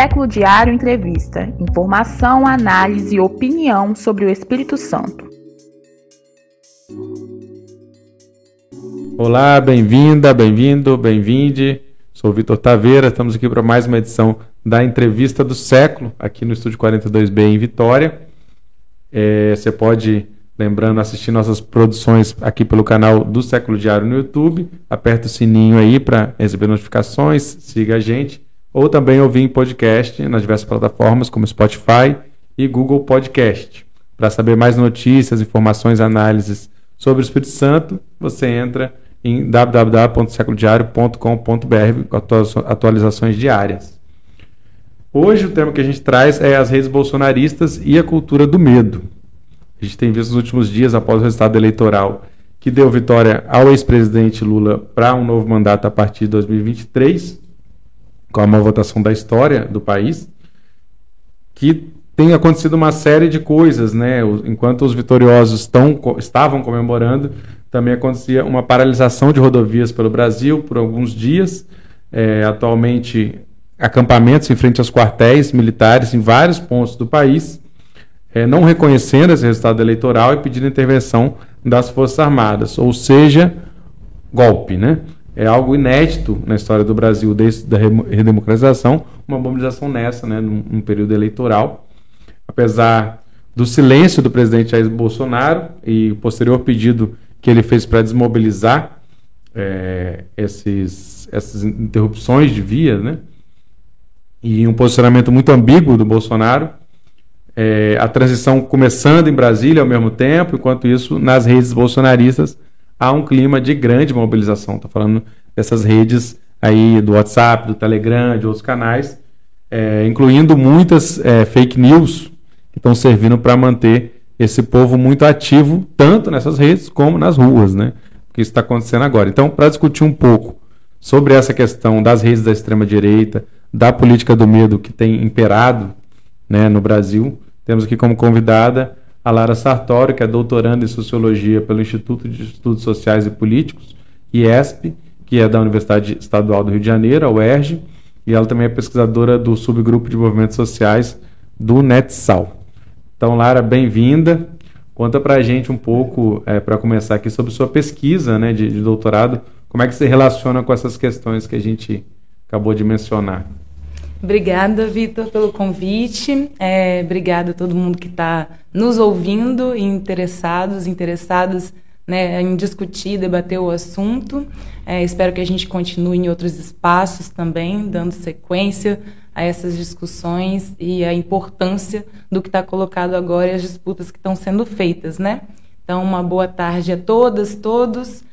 Século Diário Entrevista. Informação, análise e opinião sobre o Espírito Santo. Olá, bem-vinda, bem-vindo, bem-vinde. Sou Vitor Taveira, estamos aqui para mais uma edição da Entrevista do Século, aqui no Estúdio 42B em Vitória. É, você pode, lembrando, assistir nossas produções aqui pelo canal do Século Diário no YouTube. Aperta o sininho aí para receber notificações, siga a gente. Ou também ouvir em podcast nas diversas plataformas como Spotify e Google Podcast. Para saber mais notícias, informações, análises sobre o Espírito Santo, você entra em www.seculodiario.com.br com atualizações diárias. Hoje o tema que a gente traz é as redes bolsonaristas e a cultura do medo. A gente tem visto nos últimos dias, após o resultado eleitoral, que deu vitória ao ex-presidente Lula para um novo mandato a partir de 2023, com a maior votação da história do país, que tem acontecido uma série de coisas, né? Enquanto os vitoriosos estão, estavam comemorando, também acontecia uma paralisação de rodovias pelo Brasil por alguns dias. É, atualmente, acampamentos em frente aos quartéis militares em vários pontos do país, é, não reconhecendo esse resultado eleitoral e pedindo intervenção das Forças Armadas, ou seja, golpe, né? É algo inédito na história do Brasil desde a redemocratização, uma mobilização nessa, né, num, num período eleitoral. Apesar do silêncio do presidente Jair Bolsonaro e o posterior pedido que ele fez para desmobilizar é, esses, essas interrupções de via, né? E um posicionamento muito ambíguo do Bolsonaro. É, a transição começando em Brasília ao mesmo tempo, enquanto isso, nas redes bolsonaristas, há um clima de grande mobilização. Estou falando dessas redes aí do WhatsApp, do Telegram, de outros canais, é, incluindo muitas é, fake news que estão servindo para manter esse povo muito ativo, tanto nessas redes como nas ruas, né? Que isso está acontecendo agora. Então, para discutir um pouco sobre essa questão das redes da extrema-direita, da política do medo que tem imperado né, no Brasil, temos aqui como convidada a Lara Sartori, que é doutoranda em Sociologia pelo Instituto de Estudos Sociais e Políticos, IESP, que é da Universidade Estadual do Rio de Janeiro, a UERJ, e ela também é pesquisadora do subgrupo de movimentos sociais do NetSal. Então, Lara, bem-vinda. Conta para a gente um pouco, é, para começar aqui, sobre sua pesquisa né, de, de, doutorado. Como é que se relaciona com essas questões que a gente acabou de mencionar? Obrigada, Vitor, pelo convite. É, obrigada a todo mundo que está nos ouvindo e interessados, interessadas né, em discutir, debater o assunto. É, espero que a gente continue em outros espaços também, dando sequência a essas discussões e a importância do que está colocado agora e as disputas que estão sendo feitas, né? Então, uma boa tarde a todas, todos.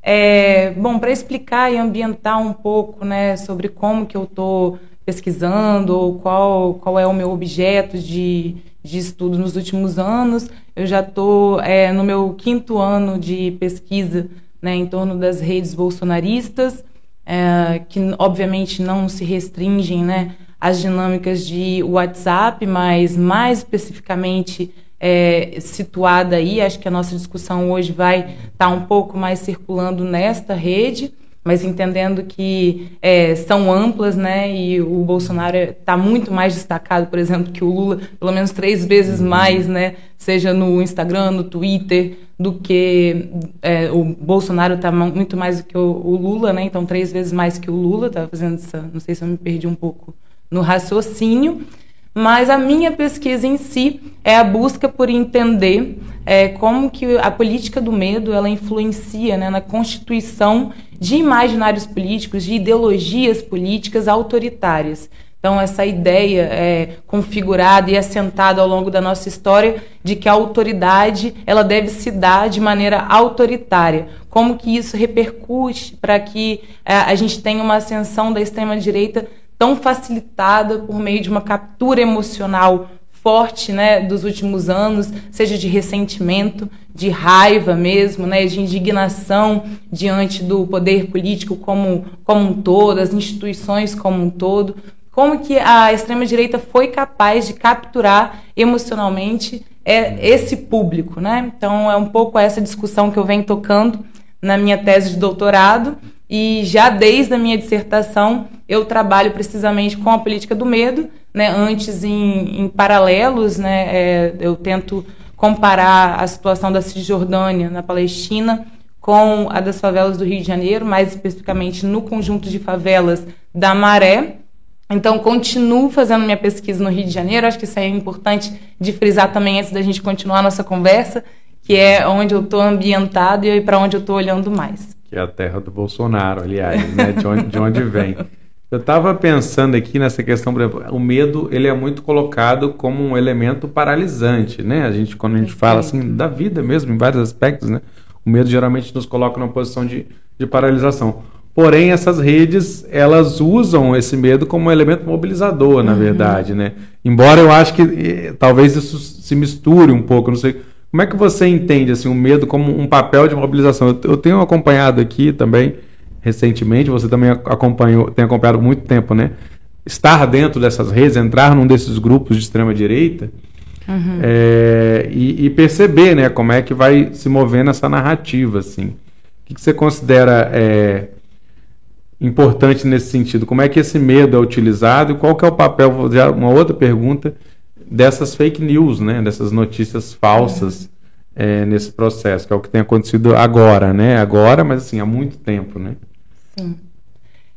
É, bom, para explicar e ambientar um pouco, né, sobre como que eu estou pesquisando ou qual, qual é o meu objeto de, de estudo nos últimos anos, eu já estou é, no meu quinto ano de pesquisa né, em torno das redes bolsonaristas, é, que obviamente não se restringem né, as dinâmicas de WhatsApp, mas mais especificamente é, situada aí, acho que a nossa discussão hoje vai estar tá um pouco mais circulando nesta rede, mas entendendo que é, são amplas, né? E o Bolsonaro está muito mais destacado, por exemplo, que o Lula, pelo menos três vezes mais, né? Seja no Instagram, no Twitter, do que é, o Bolsonaro está muito mais do que o, o, Lula, né? Então três vezes mais que o Lula. Estava fazendo essa, não sei se eu me perdi um pouco no raciocínio, mas a minha pesquisa em si é a busca por entender é, como que a política do medo ela influencia né, na constituição de imaginários políticos, de ideologias políticas autoritárias. Então, essa ideia é configurada e assentada ao longo da nossa história de que a autoridade ela deve se dar de maneira autoritária. Como que isso repercute para que é, a gente tenha uma ascensão da extrema-direita tão facilitada por meio de uma captura emocional forte, né, dos últimos anos, seja de ressentimento, de raiva mesmo, né, de indignação diante do poder político como, como um todo, as instituições como um todo, como que a extrema direita foi capaz de capturar emocionalmente é, esse público, né? Então é um pouco essa discussão que eu venho tocando na minha tese de doutorado e já desde a minha dissertação eu trabalho precisamente com a política do medo, né? Antes em, em paralelos, né? É, eu tento comparar a situação da Cisjordânia na Palestina com a das favelas do Rio de Janeiro, mais especificamente no conjunto de favelas da Maré. Então, continuo fazendo minha pesquisa no Rio de Janeiro. Acho que isso é importante de frisar também antes da gente continuar a nossa conversa, que é onde eu estou ambientado e para onde eu estou olhando mais. Que é a terra do Bolsonaro, aliás, né? de, onde, de onde vem. Eu estava pensando aqui nessa questão, por exemplo, o medo ele é muito colocado como um elemento paralisante, né? A gente quando a gente fala assim da vida mesmo em vários aspectos, né? O medo geralmente nos coloca numa posição de, de paralisação. Porém, essas redes elas usam esse medo como um elemento mobilizador, na uhum. verdade, né? Embora eu acho que eh, talvez isso se misture um pouco, não sei. Como é que você entende assim o medo como um papel de mobilização? Eu, tenho acompanhado aqui também recentemente, você também acompanhou, tem acompanhado muito tempo, né? Estar dentro dessas redes, entrar num desses grupos de extrema direita uhum. é, e, e, perceber, né, como é que vai se movendo essa narrativa, assim. O que, que você considera é, importante nesse sentido? Como é que esse medo é utilizado e qual que é o papel, uma outra pergunta, dessas fake news, né, dessas notícias falsas é, nesse processo, que é o que tem acontecido agora, né? Agora, mas assim, há muito tempo, né? Sim.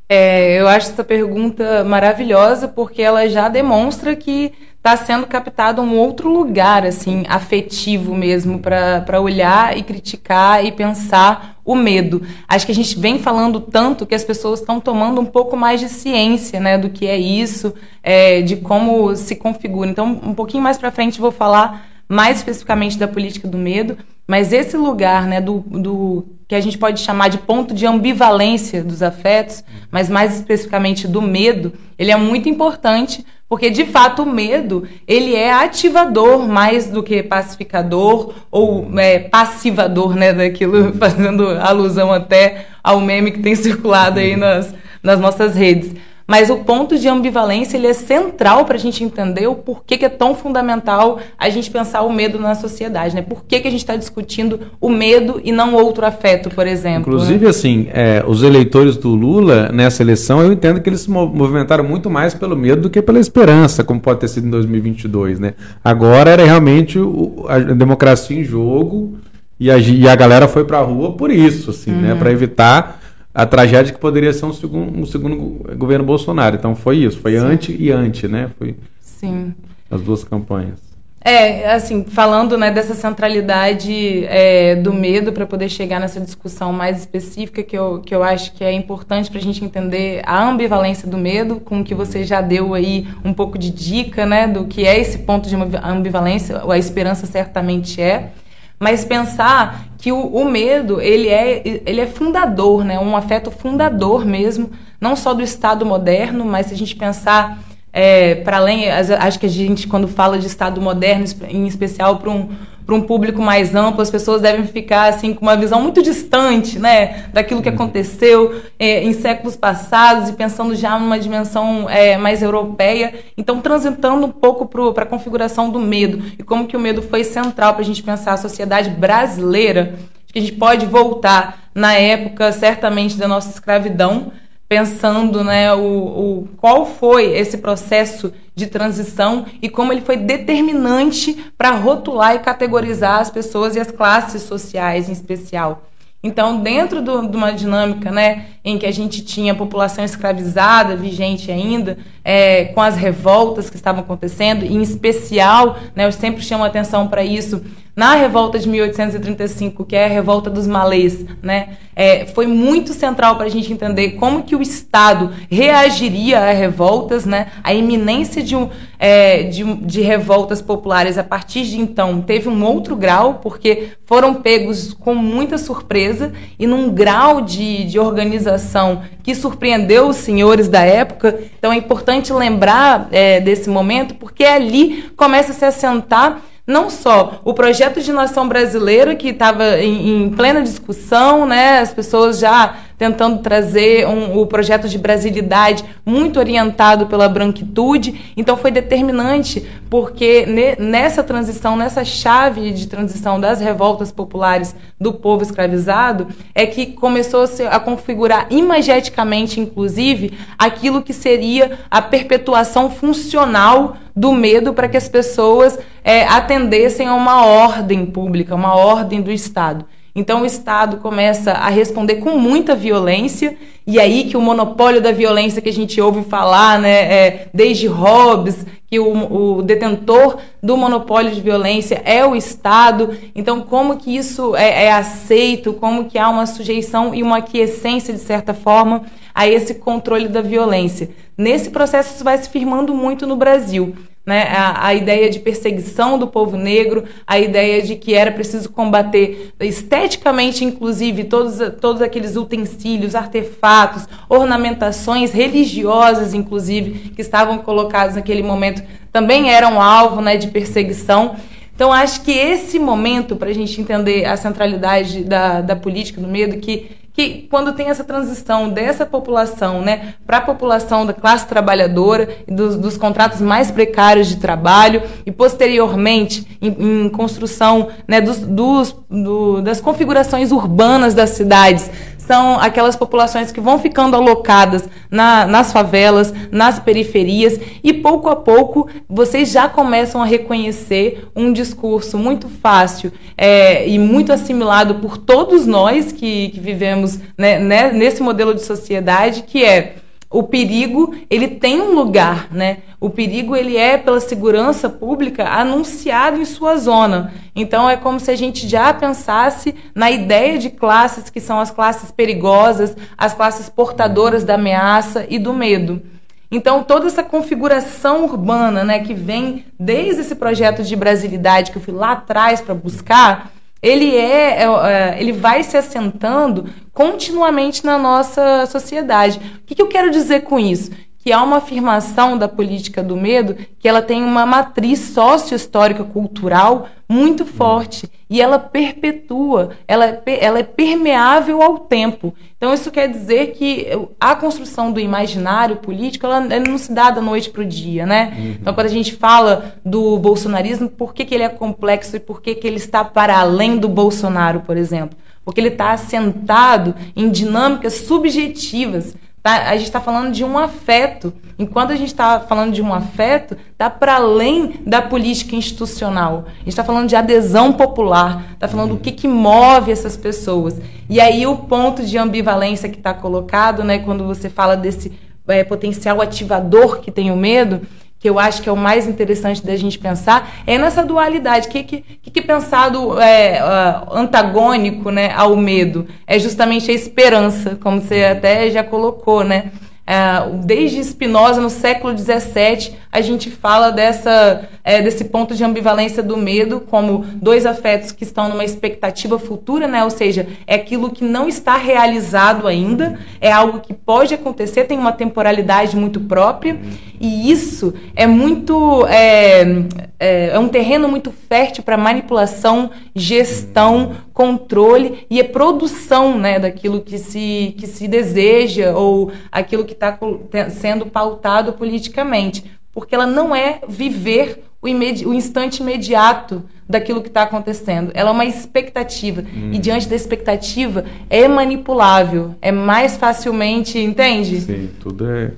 É, eu acho essa pergunta maravilhosa porque ela já demonstra que está sendo captado um outro lugar, assim, afetivo mesmo, para olhar e criticar e pensar o medo. Acho que a gente vem falando tanto que as pessoas estão tomando um pouco mais de ciência, né, do que é isso, é, de como se configura. Então, um pouquinho mais para frente vou falar mais especificamente da política do medo, mas esse lugar, né, do, do que a gente pode chamar de ponto de ambivalência dos afetos, mas mais especificamente do medo, ele é muito importante, porque de fato o medo, ele é ativador mais do que pacificador ou é, passivador, né, daquilo fazendo alusão até ao meme que tem circulado aí nas, nas nossas redes. Mas o ponto de ambivalência ele é central para a gente entender o porquê que é tão fundamental a gente pensar o medo na sociedade, né? Por que, que a gente está discutindo o medo e não outro afeto, por exemplo? Inclusive, né? assim, é, os eleitores do Lula nessa eleição, eu entendo que eles se movimentaram muito mais pelo medo do que pela esperança, como pode ter sido em 2022, né? Agora era realmente o, a democracia em jogo e a, e a galera foi para a rua por isso, assim, né? uhum. né? Para evitar a tragédia que poderia ser um segundo, um segundo governo Bolsonaro. Então foi isso, foi Sim. anti e anti, né? Foi Sim. as duas campanhas. É, assim, falando né, dessa centralidade é, do medo para poder chegar nessa discussão mais específica que eu, que eu acho que é importante para a gente entender a ambivalência do medo, com que você já deu aí um pouco de dica né, do que é esse ponto de ambivalência, a esperança certamente é mas pensar que o, o, medo ele é, ele é fundador, né? um afeto fundador mesmo, não só do Estado moderno, mas se a gente pensar é, para além, acho que a gente, quando fala de Estado moderno, em especial para um, um público mais amplo, as pessoas devem ficar assim com uma visão muito distante né, daquilo que uhum. aconteceu é, em séculos passados e pensando já numa dimensão é, mais europeia. Então, transitando um pouco para a configuração do medo e como que o medo foi central para a gente pensar a sociedade brasileira, que a gente pode voltar na época, certamente, da nossa escravidão, pensando né, o, o, qual foi esse processo de transição e como ele foi determinante para rotular e categorizar as pessoas e as classes sociais em especial. Então, dentro de uma dinâmica né, em que a gente tinha a população escravizada vigente ainda, é, com as revoltas que estavam acontecendo, e em especial, né, eu sempre chamo atenção para isso, na revolta de 1835, que é a revolta dos malês, né, é, foi muito central para a gente entender como que o Estado reagiria a revoltas, né, a iminência de, um, é, de, de revoltas populares a partir de então teve um outro grau, porque foram pegos com muita surpresa e num grau de, de organização que surpreendeu os senhores da época. Então é importante lembrar é, desse momento, porque ali começa a se assentar não só o projeto de nação brasileira, que estava em, em, plena discussão, né, as pessoas já tentando trazer um, o projeto de brasilidade muito orientado pela branquitude. Então foi determinante porque ne, nessa transição, nessa chave de transição das revoltas populares do povo escravizado, é que começou a, a configurar imageticamente, inclusive, aquilo que seria a perpetuação funcional do medo para que as pessoas é, atendessem a uma ordem pública, uma ordem do Estado. Então o Estado começa a responder com muita violência, e aí que o monopólio da violência que a gente ouve falar, né, é, desde Hobbes, que o, o, detentor do monopólio de violência é o Estado. Então, como que isso é, é aceito, como que há uma sujeição e uma aquiescência, de certa forma, a esse controle da violência. Nesse processo, isso vai se firmando muito no Brasil né, a, a, ideia de perseguição do povo negro, a ideia de que era preciso combater esteticamente, inclusive, todos, todos aqueles utensílios, artefatos, ornamentações religiosas, inclusive, que estavam colocados naquele momento, também eram alvo né, de perseguição. Então, acho que esse momento, para a gente entender a centralidade da, da política do medo, que que quando tem essa transição dessa população né, para a população da classe trabalhadora dos, dos, contratos mais precários de trabalho e posteriormente em, em construção né, dos, dos, do, das configurações urbanas das cidades são aquelas populações que vão ficando alocadas na, nas favelas, nas periferias, e pouco a pouco vocês já começam a reconhecer um discurso muito fácil é, e muito assimilado por todos nós que, que vivemos né, né, nesse modelo de sociedade, que é o perigo ele tem um lugar, né? O perigo ele é pela segurança pública anunciado em sua zona. Então é como se a gente já pensasse na ideia de classes que são as classes perigosas, as classes portadoras da ameaça e do medo. Então toda essa configuração urbana, né, que vem desde esse projeto de brasilidade que eu fui lá atrás para buscar, ele é, é, é, ele vai se assentando continuamente na nossa sociedade. O que, que eu quero dizer com isso? Que há uma afirmação da política do medo que ela tem uma matriz sócio-histórica cultural muito forte e ela perpetua, ela, é ela é permeável ao tempo. Então isso quer dizer que a construção do imaginário político ela, ela não se dá da noite para o dia, né? Uhum. Então quando a gente fala do bolsonarismo, por que, que ele é complexo e por que, que ele está para além do Bolsonaro, por exemplo? Porque ele está assentado em dinâmicas subjetivas Tá? A gente está falando de um afeto. Enquanto a gente está falando de um afeto, está para além da política institucional. A gente está falando de adesão popular, está falando do que, que move essas pessoas. E aí o ponto de ambivalência que está colocado, né, quando você fala desse é, potencial ativador que tem o medo, que eu acho que é o mais interessante da gente pensar, é nessa dualidade. O que, que, que pensado é, uh, antagônico né, ao medo? É justamente a esperança, como você até já colocou, né? Uh, desde Spinoza, no século XVII, a gente fala dessa, é, desse ponto de ambivalência do medo como dois afetos que estão numa expectativa futura, né? ou seja, é aquilo que não está realizado ainda, é algo que pode acontecer, tem uma temporalidade muito própria, e isso é muito. É, é, é um terreno muito fértil para manipulação, gestão, controle e a produção né, daquilo que se, que se deseja ou aquilo que está sendo pautado politicamente porque ela não é viver o, o instante imediato daquilo que está acontecendo. Ela é uma expectativa. Hum. E diante da expectativa, é manipulável. É mais facilmente, entende? Sim, tudo é.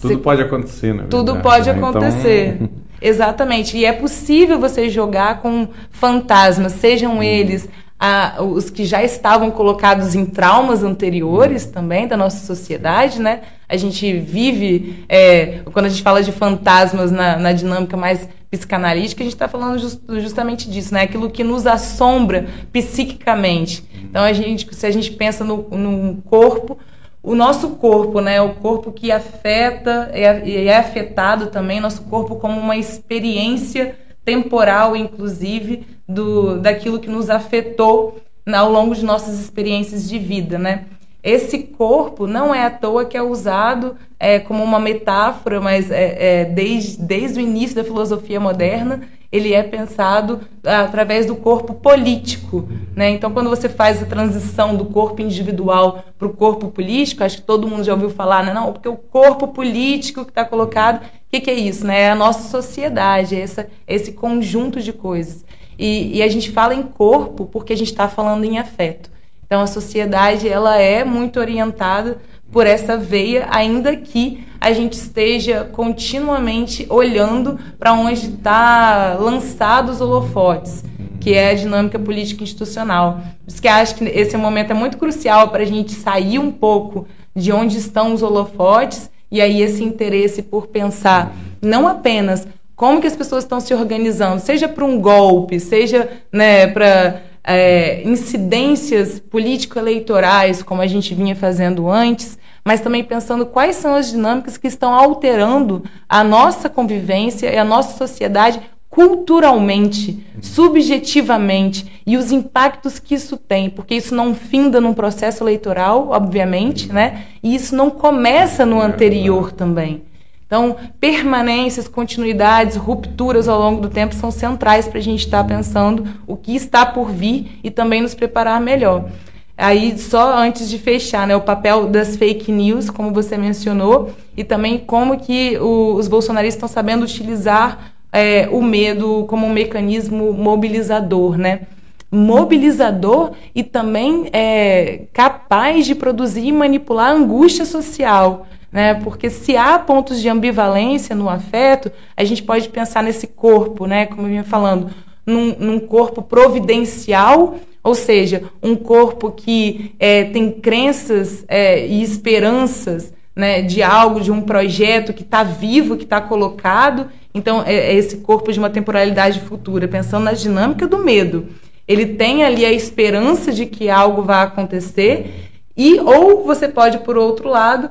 Tudo pode acontecer, né? Tudo pode né? acontecer. Então... Exatamente. E é possível você jogar com fantasmas, sejam hum. eles a, os que já estavam colocados em traumas anteriores também da nossa sociedade, né? A gente vive, é, quando a gente fala de fantasmas na, na dinâmica mais psicanalítica, a gente está falando just, justamente disso, né? Aquilo que nos assombra psiquicamente. Então, a gente, se a gente pensa no, no corpo, o nosso corpo, né? O corpo que afeta e é, é afetado também, nosso corpo como uma experiência temporal, inclusive, do, daquilo que nos afetou ao longo de nossas experiências de vida, né? Esse corpo não é à toa que é usado é, como uma metáfora, mas é, é, desde, desde o início da filosofia moderna, ele é pensado através do corpo político. Né? Então, quando você faz a transição do corpo individual para o corpo político, acho que todo mundo já ouviu falar, né? não, porque o corpo político que está colocado, que, que, é isso? Né? É a nossa sociedade, é essa, esse conjunto de coisas. E, e a gente fala em corpo porque a gente está falando em afeto. Então, a sociedade ela é muito orientada por essa veia, ainda que a gente esteja continuamente olhando para onde está lançados os holofotes, que é a dinâmica política institucional. Por isso que acho que esse momento é muito crucial para a gente sair um pouco de onde estão os holofotes e aí esse interesse por pensar não apenas como que as pessoas estão se organizando, seja para um golpe, seja né, para é, incidências político-eleitorais, como a gente vinha fazendo antes, mas também pensando quais são as dinâmicas que estão alterando a nossa convivência e a nossa sociedade culturalmente, subjetivamente e os impactos que isso tem, porque isso não finda num processo eleitoral, obviamente, né? E isso não começa no anterior também. Então, permanências, continuidades, rupturas ao longo do tempo são centrais para a gente estar tá pensando o que está por vir e também nos preparar melhor. Aí, só antes de fechar, né, o papel das fake news, como você mencionou, e também como que o, os bolsonaristas estão sabendo utilizar é, o medo como um mecanismo mobilizador, né? Mobilizador e também é, capaz de produzir e manipular angústia social né? Porque se há pontos de ambivalência no afeto, a gente pode pensar nesse corpo, né? Como eu vinha falando, num, num corpo providencial, ou seja, um corpo que é, tem crenças é, e esperanças né, de algo, de um projeto que está vivo, que está colocado. Então, é, é esse corpo de uma temporalidade futura, pensando na dinâmica do medo. Ele tem ali a esperança de que algo vai acontecer, e ou você pode, por outro lado,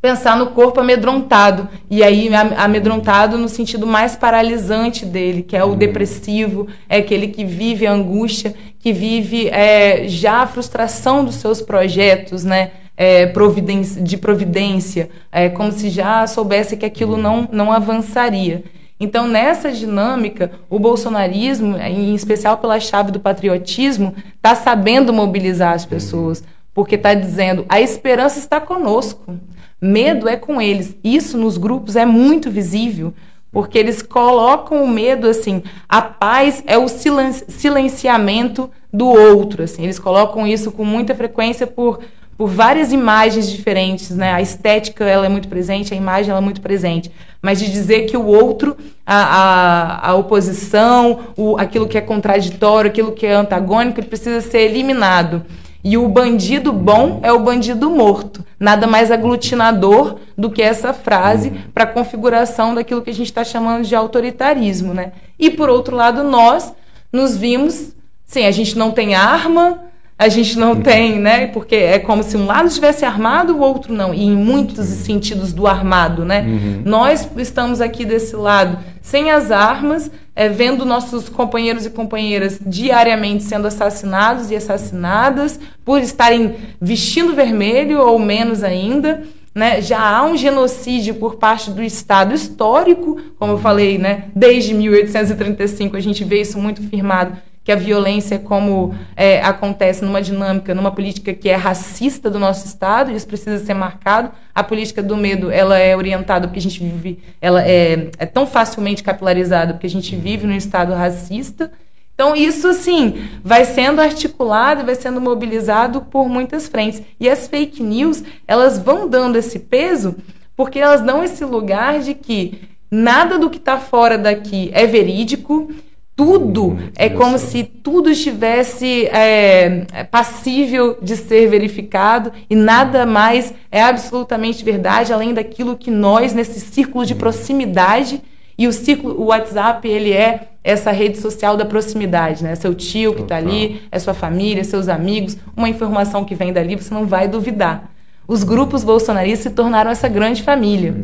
pensar no corpo amedrontado. E aí, amedrontado no sentido mais paralisante dele, que é o uhum. depressivo, é aquele que vive a angústia, que vive é, já a frustração dos seus projetos, né? É, providência, de providência, é, como se já soubesse que aquilo uhum. não, não avançaria. Então, nessa dinâmica, o bolsonarismo, em especial pela chave do patriotismo, está sabendo mobilizar as pessoas, porque está dizendo a esperança está conosco. Medo é com eles. Isso nos grupos é muito visível, porque eles colocam o medo assim. A paz é o silenciamento do outro. Assim. Eles colocam isso com muita frequência por, por várias imagens diferentes. Né? A estética ela é muito presente, a imagem ela é muito presente. Mas de dizer que o outro, a, a, a oposição, o, aquilo que é contraditório, aquilo que é antagônico, ele precisa ser eliminado. E o bandido bom é o bandido morto. Nada mais aglutinador do que essa frase para a configuração daquilo que a gente está chamando de autoritarismo. Né? E, por outro lado, nós nos vimos, sim, a gente não tem arma, a gente não uhum. tem, né? Porque é como se um lado estivesse armado, o outro não. E em muitos sentidos do armado, né? Uhum. Nós estamos aqui desse lado sem as armas, é, vendo nossos companheiros e companheiras diariamente sendo assassinados e assassinadas por estarem vestindo vermelho ou menos ainda. Né, já há um genocídio por parte do Estado histórico, como eu falei, né, desde 1835 a gente vê isso muito firmado que a violência, como é, acontece numa dinâmica, numa política que é racista do nosso Estado, isso precisa ser marcado. A política do medo, ela é orientada porque a gente vive, ela é, é tão facilmente capilarizada porque a gente vive num Estado racista. Então, isso, assim, vai sendo articulado, vai sendo mobilizado por muitas frentes. E as fake news, elas vão dando esse peso porque elas dão esse lugar de que nada do que está fora daqui é verídico, tudo é como se tudo estivesse é, passível de ser verificado e nada mais é absolutamente verdade além daquilo que nós nesse círculo de proximidade e o círculo o WhatsApp ele é essa rede social da proximidade, né? Seu tio que está ali, é sua família, seus amigos, uma informação que vem dali você não vai duvidar. Os grupos bolsonaristas se tornaram essa grande família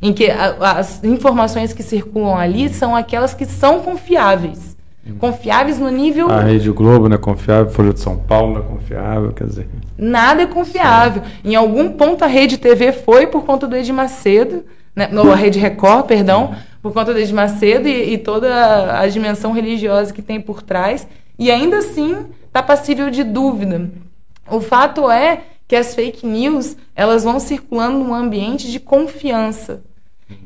em que a, as informações que circulam ali são aquelas que são confiáveis. Confiáveis no nível. A Rede Globo não é confiável, Folha de São Paulo não é confiável, quer dizer. Nada é confiável. Sim. Em algum ponto a Rede TV foi por conta do Edir Macedo, né? Não, a Rede Record, perdão, por conta de Macedo e, e toda a dimensão religiosa que tem por trás, e ainda assim está passível de dúvida. O fato é que as fake news elas vão circulando num ambiente de confiança.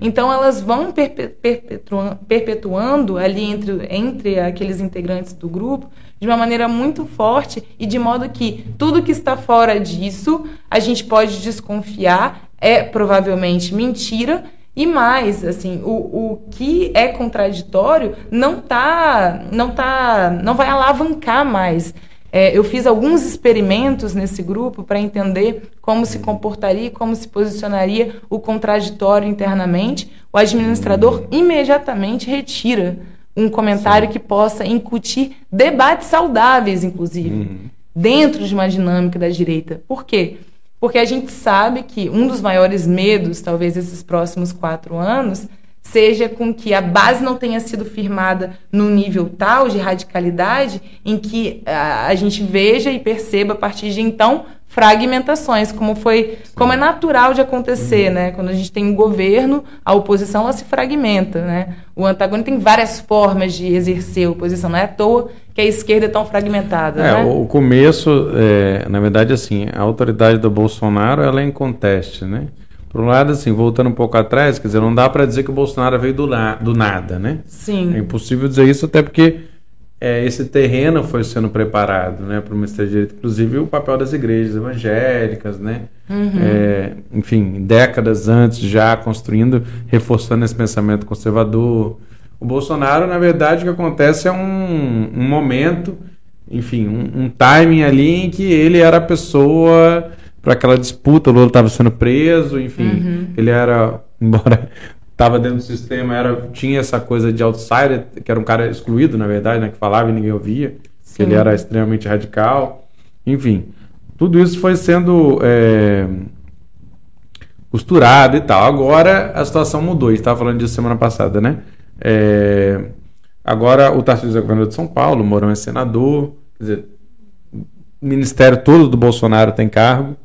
Então elas vão perpetuando, perpetuando ali entre, entre aqueles integrantes do grupo de uma maneira muito forte e de modo que tudo que está fora disso a gente pode desconfiar é provavelmente mentira e mais assim o, o que é contraditório não tá não tá não vai alavancar mais é, eu fiz alguns experimentos nesse grupo para entender como se comportaria, como se posicionaria o contraditório internamente. O administrador imediatamente retira um comentário Sim. que possa incutir debates saudáveis, inclusive, uhum. dentro de uma dinâmica da direita. Por quê? Porque a gente sabe que um dos maiores medos, talvez, esses próximos quatro anos, seja com que a base não tenha sido firmada num nível tal de radicalidade em que a, a gente veja e perceba a partir de então fragmentações, como foi, Sim. como é natural de acontecer, uhum. né? Quando a gente tem um governo, a oposição ela se fragmenta, né? O antagônico tem várias formas de exercer a oposição, não é à toa que a esquerda é tão fragmentada, é, né? O começo, é, na verdade, assim, a autoridade do Bolsonaro ela é em conteste, né? Por um lado, assim, voltando um pouco atrás, quer dizer, não dá para dizer que o Bolsonaro veio do, na, do nada, né? Sim. É impossível dizer isso, até porque é, esse terreno foi sendo preparado, né, para o Ministério da Direito, inclusive o papel das igrejas evangélicas, né? Uhum. É, enfim, décadas antes já construindo, reforçando esse pensamento conservador. O Bolsonaro, na verdade, o que acontece é um, um momento, enfim, um, um timing ali em que ele era a pessoa para aquela disputa, o Lula estava sendo preso, enfim, uhum. ele era, embora estava dentro do sistema, era tinha essa coisa de outsider, que era um cara excluído, na verdade, né, que falava e ninguém ouvia, Sim. que ele era extremamente radical, enfim, tudo isso foi sendo é, costurado e tal. Agora a situação mudou, a gente estava falando disso semana passada, né? É, agora o Tarcísio é governador de São Paulo, o Mourão é senador, quer dizer, o ministério todo do Bolsonaro tem cargo,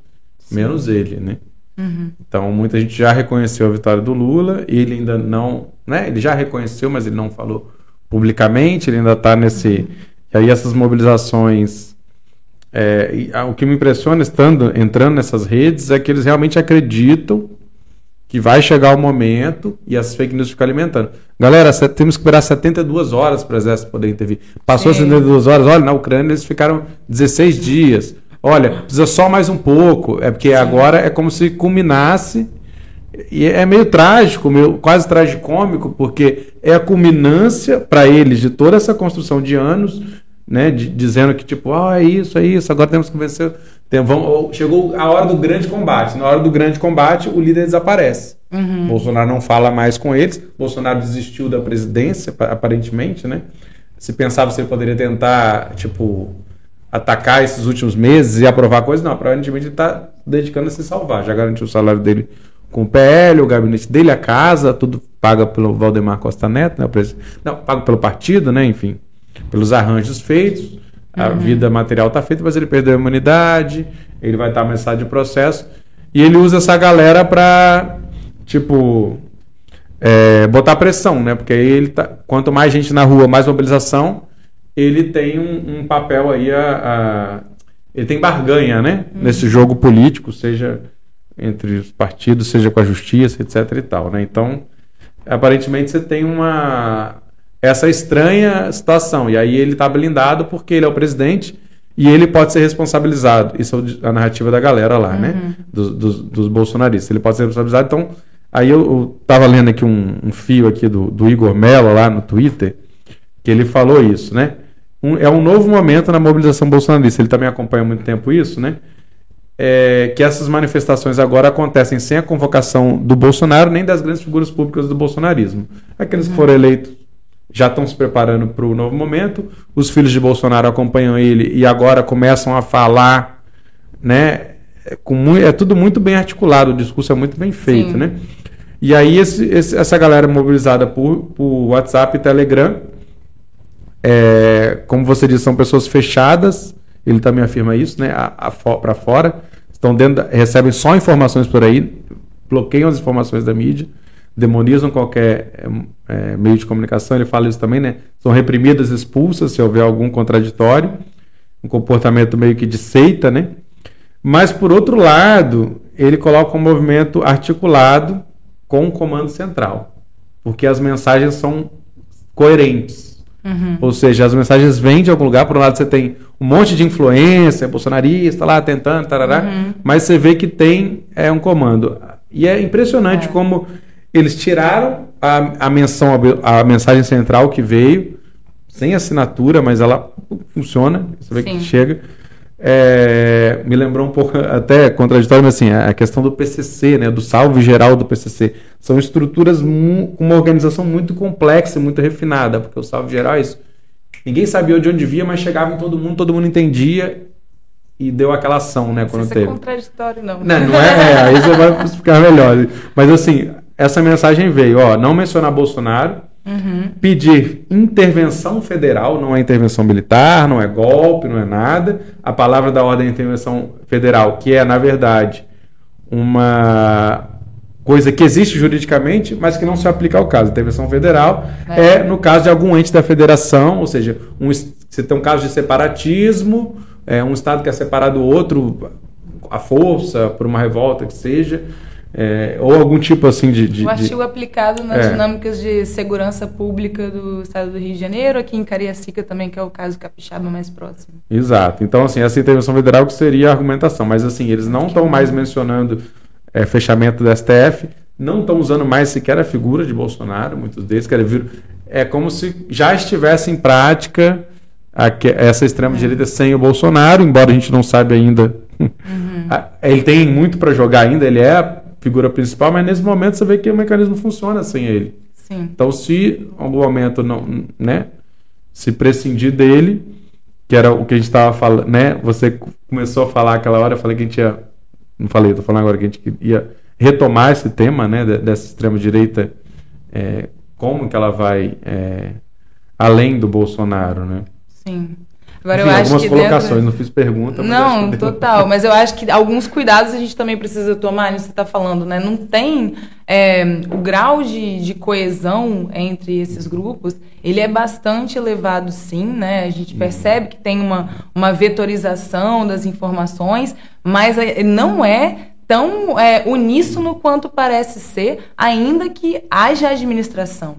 menos ele, né? Uhum. Então muita gente já reconheceu a vitória do Lula, ele ainda não, né? Ele já reconheceu, mas ele não falou publicamente, ele ainda está nesse. Uhum. E aí essas mobilizações. É, e, ah, o que me impressiona estando entrando nessas redes é que eles realmente acreditam que vai chegar o momento e as fake news ficam alimentando. Galera, temos que esperar 72 horas para o exército poder intervir. Passou Sim. 72 horas, olha, na Ucrânia eles ficaram 16 dias. Olha, precisa só mais um pouco. É porque Sim. agora é como se culminasse. E é meio trágico, meio, quase tragicômico, porque é a culminância para eles de toda essa construção de anos, né, de, dizendo que tipo, ah, é isso, é isso, agora temos que vencer. Tem, vamos, chegou a hora do grande combate. Na hora do grande combate, o líder desaparece. Uhum. Bolsonaro não fala mais com eles. Bolsonaro desistiu da presidência, aparentemente, né? Se pensava se ele poderia tentar, tipo, atacar esses últimos meses e aprovar coisas, não, aparentemente ele está dedicando a se salvar. Já garantiu o salário dele com o PL, o gabinete dele, a casa, tudo paga pelo Valdemar Costa Neto, né? Não, pago pelo partido, né? Enfim, pelos arranjos feitos. A uhum. vida material está feita, mas ele perdeu a imunidade, ele vai estar ameaçado de processo. E ele usa essa galera para, tipo, é, botar pressão, né? Porque aí ele tá, quanto mais gente na rua, mais mobilização, ele tem um, um papel aí a, a, ele tem barganha, né? Nesse jogo político, seja entre os partidos, seja com a justiça, etc. e tal, né? Então, aparentemente você tem uma essa estranha situação e aí ele está blindado porque ele é o presidente e ele pode ser responsabilizado. Isso é a narrativa da galera lá, né? uhum. né? Dos, dos, dos, bolsonaristas. Ele pode ser responsabilizado. Então, aí eu, estava lendo aqui um, um, fio aqui do, do Igor Mello lá no Twitter que ele falou isso, né? Um, é um novo momento na mobilização bolsonarista. Ele também acompanha há muito tempo isso, né? É, que essas manifestações agora acontecem sem a convocação do Bolsonaro nem das grandes figuras públicas do bolsonarismo. Aqueles que foram eleitos já estão se preparando para o novo momento. Os filhos de Bolsonaro acompanham ele e agora começam a falar, né? É, com é tudo muito bem articulado, o discurso é muito bem feito, Sim. né? E aí esse, esse, essa galera mobilizada por, por WhatsApp e Telegram é, como você disse, são pessoas fechadas, ele também afirma isso, né? Para fora, estão dentro, da, recebem só informações por aí, bloqueiam as informações da mídia, demonizam qualquer é, meio de comunicação, ele fala isso também, né? São reprimidas, expulsas se houver algum contraditório, um comportamento meio que de seita, né? Mas por outro lado, ele coloca um movimento articulado com o comando central, porque as mensagens são coerentes. Uhum. Ou seja, as mensagens vêm de algum lugar. Por um lado, você tem um monte de influência bolsonarista lá tentando, tarará, uhum. mas você vê que tem é, um comando. E é impressionante é. como eles tiraram a, a menção, a, mensagem central que veio, sem assinatura, mas ela funciona, você vê Sim. que chega. É, me lembrou um pouco, até contraditório, mas assim, a questão do PCC, né, do salve geral do PCC. São estruturas com uma organização muito complexa e muito refinada, porque o salve geral é isso. Ninguém sabia de onde via, mas chegava em todo mundo, todo mundo entendia e deu aquela ação, né, quando isso teve. é contraditório, não. Não, não é, é, aí você vai explicar melhor. Mas assim, essa mensagem veio, ó, não mencionar Bolsonaro, uhum. pedir intervenção federal, não é intervenção militar, não é golpe, não é nada. A palavra da ordem é intervenção federal, que é, na verdade, uma coisa que existe juridicamente, mas que não se aplica ao caso. Intervenção federal é, é no caso de algum ente da federação, ou seja, um, você tem um caso de separatismo, é, um Estado quer separar do outro à força, por uma revolta que seja. É, ou algum tipo assim de. de o artigo de... aplicado nas é. dinâmicas de segurança pública do estado do Rio de Janeiro, aqui em Cariacica também, que é o caso capixaba mais próximo. Exato. Então, assim, essa intervenção federal que seria a argumentação. Mas, assim, eles não estão mais mencionando é, fechamento do STF, não estão usando mais sequer a figura de Bolsonaro, muitos deles querem vir. É como se já estivesse em prática essa extrema-direita sem o Bolsonaro, embora a gente não saiba ainda. Uhum. ele tem muito para jogar ainda, ele é figura principal, mas nesse momento você vê que o mecanismo funciona sem ele. Sim. Então, se em algum momento não, né, se prescindir dele, que era o que a gente estava falando, né? Você começou a falar aquela hora, eu falei que a gente ia, não falei, estou falando agora que a gente ia retomar esse tema, né, dessa extrema direita, é, como que ela vai é, além do Bolsonaro, né? Sim. Agora Enfim, eu acho algumas que colocações, dentro... não fiz pergunta. Mas não, total. Mas eu acho que alguns cuidados a gente também precisa tomar, nisso que você está falando, né? Não tem é, o grau de, de coesão entre esses grupos, ele é bastante elevado, sim, né? A gente percebe que tem uma, uma vetorização das informações, mas é, não é tão é, uníssono quanto parece ser, ainda que haja administração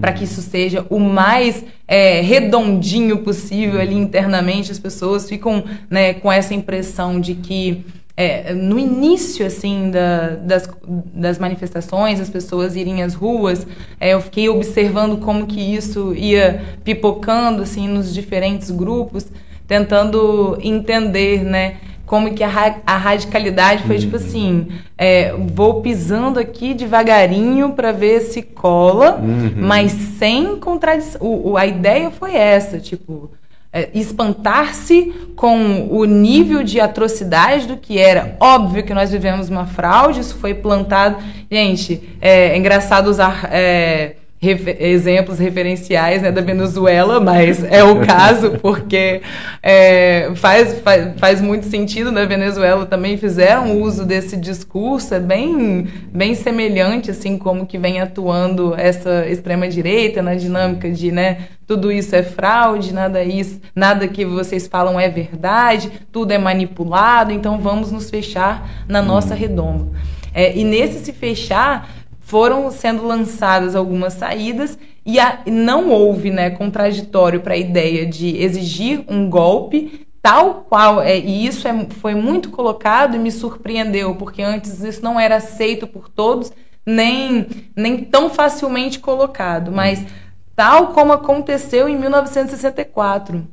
para que isso seja o mais é, redondinho possível ali internamente. As pessoas ficam né, com essa impressão de que é, no início assim da, das, das manifestações, as pessoas irem às ruas, é, eu fiquei observando como que isso ia pipocando assim nos diferentes grupos, tentando entender, né? Como que a, a radicalidade foi tipo uhum. assim, é, vou pisando aqui devagarinho para ver se cola, uhum. mas sem contradição. O, o, a ideia foi essa, tipo, é, espantar-se com o nível de atrocidade do que era. Óbvio que nós vivemos uma fraude, isso foi plantado. Gente, é, é engraçado usar é, refer exemplos referenciais né, da Venezuela, mas é o caso porque é, faz, faz, faz muito sentido na Venezuela também fizeram uso desse discurso, é bem, bem semelhante assim como que vem atuando essa extrema direita na dinâmica de né, tudo isso é fraude, nada isso, nada que vocês falam é verdade, tudo é manipulado, então vamos nos fechar na nossa uhum. redoma. É, e nesse se fechar, foram sendo lançadas algumas saídas e a, não houve né, contraditório para a ideia de exigir um golpe tal qual é e isso é, foi muito colocado e me surpreendeu porque antes isso não era aceito por todos nem nem tão facilmente colocado mas tal como aconteceu em 1964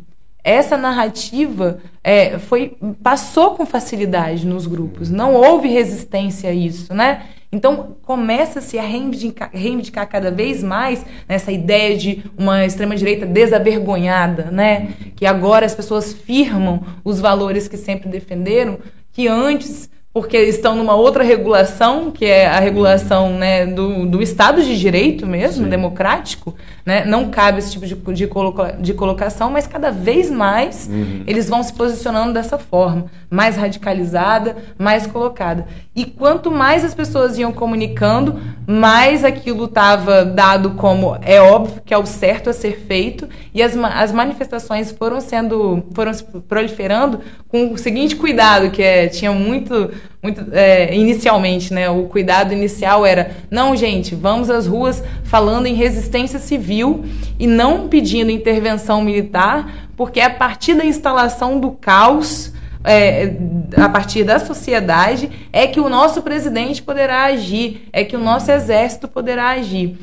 essa narrativa é, foi passou com facilidade nos grupos não houve resistência a isso né então, começa-se a reivindicar, reivindicar, cada vez mais essa ideia de uma extrema-direita desavergonhada, né? Que agora as pessoas firmam os valores que sempre defenderam, que antes, porque estão numa outra regulação, que é a regulação né, do, do Estado de Direito mesmo, Sim. democrático, né? Não cabe esse tipo de, de, coloca, de colocação, mas cada vez mais uhum. eles vão se posicionando dessa forma, mais radicalizada, mais colocada. E quanto mais as pessoas iam comunicando, mais aquilo estava dado como é óbvio que é o certo a ser feito, e as, as manifestações foram sendo, foram se proliferando com o seguinte cuidado, que é, tinha muito, muito é, inicialmente, né? O cuidado inicial era, não, gente, vamos às ruas falando em resistência civil e não pedindo intervenção militar, porque a partir da instalação do caos, é, a partir da sociedade, é que o nosso presidente poderá agir, é que o nosso exército poderá agir.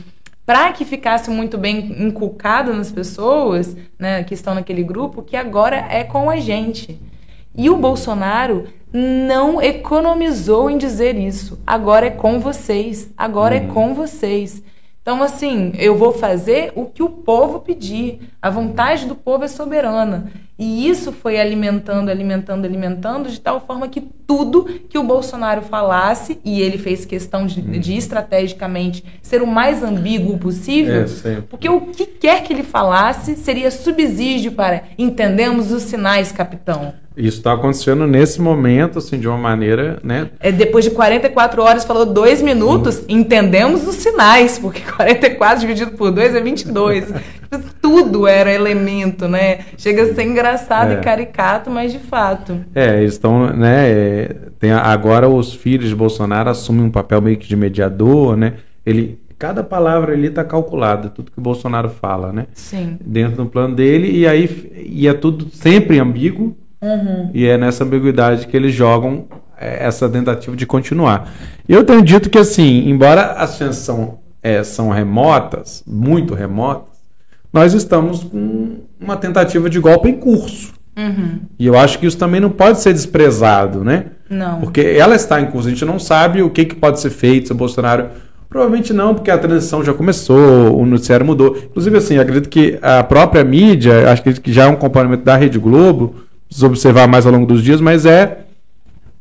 Para que ficasse muito bem inculcado nas pessoas né, que estão naquele grupo, que agora é com a gente. E o Bolsonaro não economizou em dizer isso. Agora é com vocês. Agora é uhum. é com vocês. Então, assim, eu vou fazer o que o povo pedir. A vontade do povo é soberana. E isso foi alimentando, alimentando, alimentando, de tal forma que tudo que o Bolsonaro falasse, e ele fez questão de, hum. de estrategicamente ser o mais ambíguo possível, é, porque o que quer que ele falasse seria subsídio para entendemos os sinais, capitão. Isso está acontecendo nesse momento, assim, de uma maneira, né? É, depois de 44 horas, falou dois minutos, entendemos os sinais, porque 44 dividido por 2 é 22. Tudo era elemento, né? Chega a ser engraçado é. e caricato, mas de fato. É, eles estão, né? É, tem, agora os filhos de Bolsonaro assumem um papel meio que de mediador, né? Ele, cada palavra ali está calculada, tudo que o Bolsonaro fala, né? Sim. Dentro do plano dele, e aí e é tudo sempre ambíguo, Uhum. E é nessa ambiguidade que eles jogam é, essa tentativa de continuar. Eu tenho dito que, assim, embora as chances são, é, são remotas, muito remotas, nós estamos com uma tentativa de golpe em curso. Uhum. E eu acho que isso também não pode ser desprezado, né? Não. Porque ela está em curso, a gente não sabe o que, que pode ser feito se o Bolsonaro. Provavelmente não, porque a transição já começou, o noticiário mudou. Inclusive, assim, acredito que a própria mídia, acho que já é um componente da Rede Globo, precisa observar mais ao longo dos dias, mas é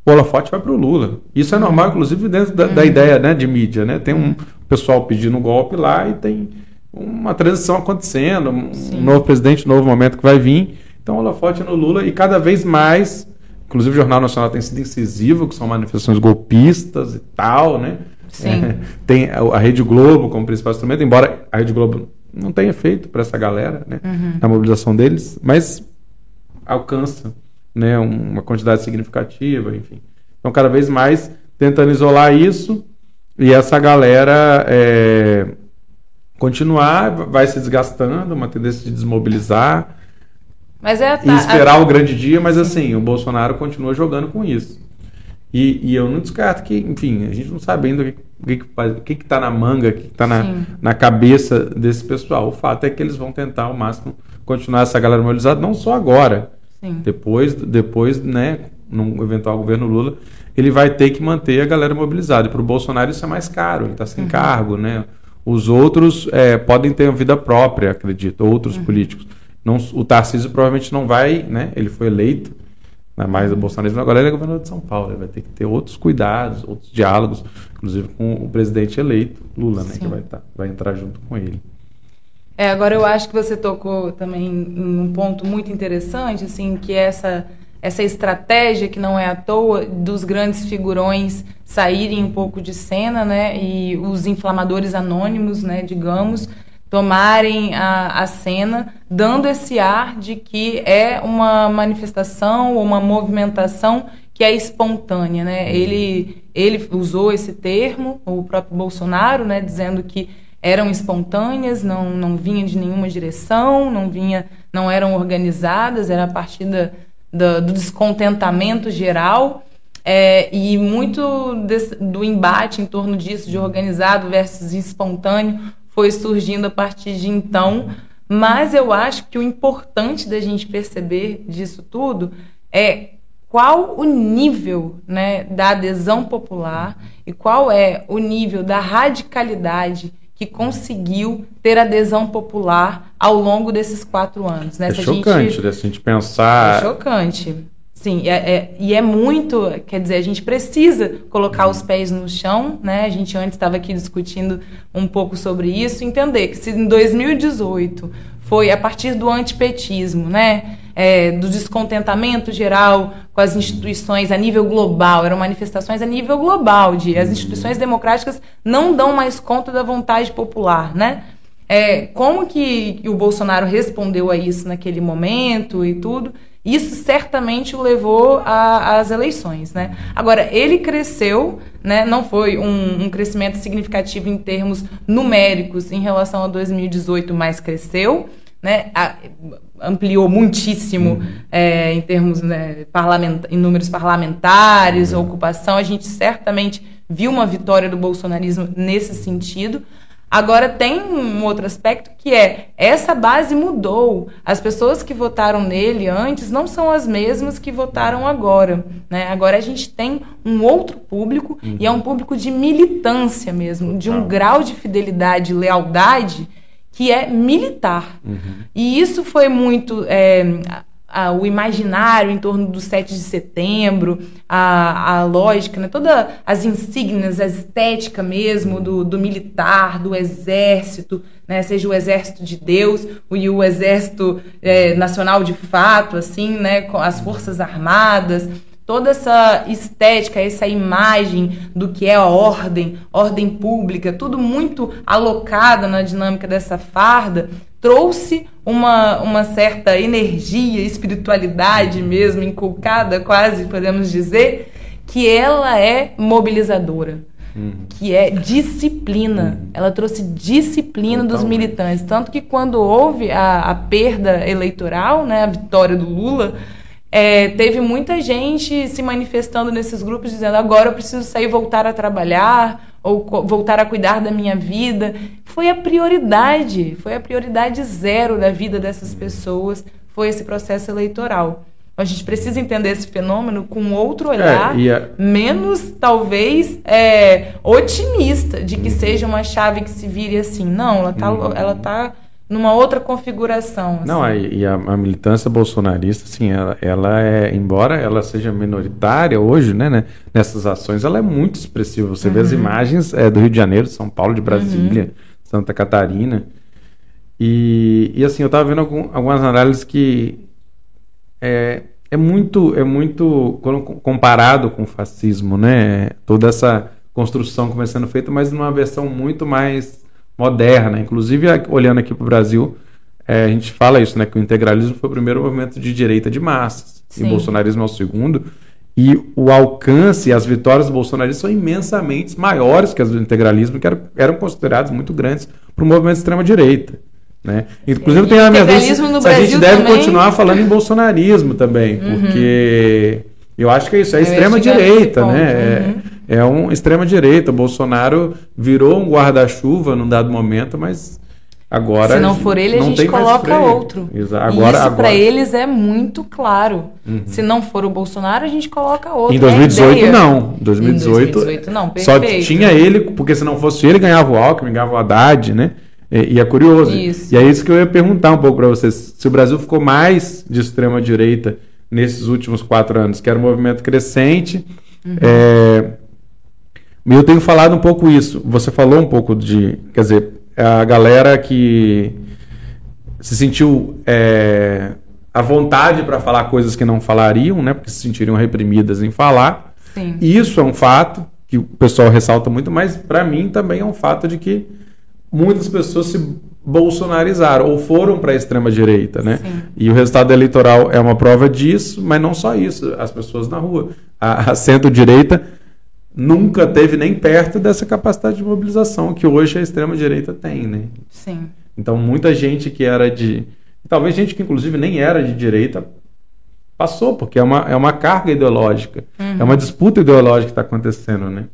o holofote vai para o Lula. Isso é normal, inclusive, dentro da, da, uhum. ideia né, de mídia. Né? Tem um pessoal pedindo golpe lá e tem uma transição acontecendo, um Sim. novo presidente, um novo momento que vai vir. Então, o holofote é no Lula e cada vez mais, inclusive o Jornal Nacional tem sido incisivo, que são manifestações golpistas e tal, né? Sim. É, tem a Rede Globo como principal instrumento, embora a Rede Globo não tenha feito para essa galera, né? Uhum. Na mobilização deles, mas alcança né, uma quantidade significativa, enfim. Então, cada vez mais tentando isolar isso e essa galera é, continuar, vai se desgastando, uma tendência de desmobilizar. Mas é e esperar a... o grande dia, mas assim, o Bolsonaro continua jogando com isso. E, e, eu não descarto que, enfim, a gente não sabe ainda o que está que, que que tá na manga, o que está na, na cabeça desse pessoal. O fato é que eles vão tentar ao máximo continuar essa galera mobilizada, não só agora, Sim. Depois, depois, né, no eventual governo Lula, ele vai ter que manter a galera mobilizada. E para o Bolsonaro isso é mais caro, ele está sem uhum. cargo, né? Os outros é, podem ter uma vida própria, acredito, outros uhum. políticos. Não, o Tarcísio provavelmente não vai, né? Ele foi eleito, né, mas o Bolsonaro agora ele é governador de São Paulo, ele vai ter que ter outros cuidados, outros diálogos, inclusive com o presidente eleito, Lula, né? Que vai, tá, vai entrar junto com ele. É, agora eu acho que você tocou também em um ponto muito interessante, assim, que é essa essa estratégia que não é à toa dos grandes figurões saírem um pouco de cena, né, e os inflamadores anônimos, né, digamos, tomarem a, a cena, dando esse ar de que é uma manifestação ou uma movimentação que é espontânea, né? Ele ele usou esse termo, o próprio Bolsonaro, né, dizendo que eram espontâneas, não, não vinha de nenhuma direção, não vinha, não eram organizadas, era a partir da, da, do descontentamento geral. É, e muito desse, do embate em torno disso, de organizado versus espontâneo, foi surgindo a partir de então. Mas eu acho que o importante da gente perceber disso tudo é qual o nível né, da adesão popular e qual é o nível da radicalidade que conseguiu ter adesão popular ao longo desses quatro anos. Né? É chocante, gente... né? Se a gente pensar. É chocante. Sim, é, é, e é muito, quer dizer, a gente precisa colocar os pés no chão, né? A gente antes estava aqui discutindo um pouco sobre isso, entender que se em 2018 foi a partir do antipetismo, né? É, do descontentamento geral com as instituições a nível global, eram manifestações a nível global, de as instituições democráticas não dão mais conta da vontade popular, né? É, como que o Bolsonaro respondeu a isso naquele momento e tudo? Isso certamente o levou às eleições, né? Agora, ele cresceu, né? Não foi um, um, crescimento significativo em termos numéricos em relação a 2018, mas cresceu, né? Ampliou muitíssimo uhum. é, em termos né, em números parlamentares, uhum. ocupação. A gente certamente viu uma vitória do bolsonarismo nesse sentido. Agora tem um outro aspecto que é essa base mudou. As pessoas que votaram nele antes não são as mesmas que votaram agora. Né? Agora a gente tem um outro público uhum. e é um público de militância mesmo, de um grau de fidelidade e lealdade que é militar. Uhum. E isso foi muito. É, a, o imaginário em torno do 7 de setembro, a, a lógica, né? todas as insígnias, a estética mesmo do, do militar, do exército, né? seja o exército de Deus e o exército é, nacional de fato, assim, né? as forças armadas, toda essa estética, essa imagem do que é a ordem, ordem pública, tudo muito alocado na dinâmica dessa farda, trouxe uma, uma certa energia, espiritualidade mesmo, inculcada, quase podemos dizer, que ela é mobilizadora. Uhum. Que é disciplina. Uhum. Ela trouxe disciplina dos militantes. Tanto que quando houve a, a perda eleitoral, né, a vitória do Lula, é, teve muita gente se manifestando nesses grupos dizendo agora eu preciso sair voltar a trabalhar ou voltar a cuidar da minha vida. Foi a prioridade, foi a prioridade zero da vida dessas pessoas, foi esse processo eleitoral. A gente precisa entender esse fenômeno com outro é, olhar, é, a... menos talvez é, otimista de que seja uma chave que se vire assim. Não, ela está uhum. ela tá numa outra configuração. Assim. Não, e a, a, militância bolsonarista, assim, ela, ela, é, embora ela seja minoritária hoje, né, né, nessas ações, ela é muito expressiva. Você uhum. vê as uhum. imagens é, do Rio de Janeiro, de São Paulo, de Brasília, uhum. Santa Catarina. E, e assim, eu estava vendo algum, algumas análises que é, é muito, é muito comparado com o fascismo, né, toda essa construção começando feita, mas numa versão muito mais moderna. Inclusive, olhando aqui para o Brasil, é, a gente fala isso, né? Que o integralismo foi o primeiro movimento de direita de massas. Sim. E o bolsonarismo é o segundo. E o alcance e as vitórias do bolsonarismo são imensamente maiores que as do integralismo, que eram, eram consideradas muito grandes para o movimento de extrema-direita. Né? Inclusive, tem a minha dúvida se a gente deve também... continuar falando em bolsonarismo também, uhum. porque eu acho que é isso, é extrema-direita, né? Uhum. É, é um extrema-direita. O Bolsonaro virou um guarda-chuva num dado momento, mas agora. Se não for ele, a gente coloca outro. Agora, isso para eles é muito claro. Uhum. Se não for o Bolsonaro, a gente coloca outro. Em 2018, é não. Em 2018, em 2018 não, Só tinha ele, porque se não fosse ele, ganhava o Alckmin, ganhava o Haddad, né? E, e é curioso. Isso. E é isso que eu ia perguntar um pouco para vocês. Se o Brasil ficou mais de extrema-direita nesses últimos quatro anos, que era um movimento crescente. Uhum. É, eu tenho falado um pouco isso. Você falou um pouco de, quer dizer, a galera que se sentiu é, à vontade para falar coisas que não falariam, né? Porque se sentiriam reprimidas em falar. Sim. Isso é um fato que o pessoal ressalta muito, mas para mim também é um fato de que muitas pessoas se bolsonarizaram ou foram para a extrema direita, né? Sim. E o resultado eleitoral é uma prova disso, mas não só isso, as pessoas na rua. A, a centro-direita nunca teve nem perto dessa capacidade de mobilização que hoje a extrema direita tem, né? Sim. Então muita gente que era de, talvez gente que inclusive nem era de direita passou, porque é uma, é uma carga ideológica, uhum. é uma disputa ideológica que está acontecendo, né?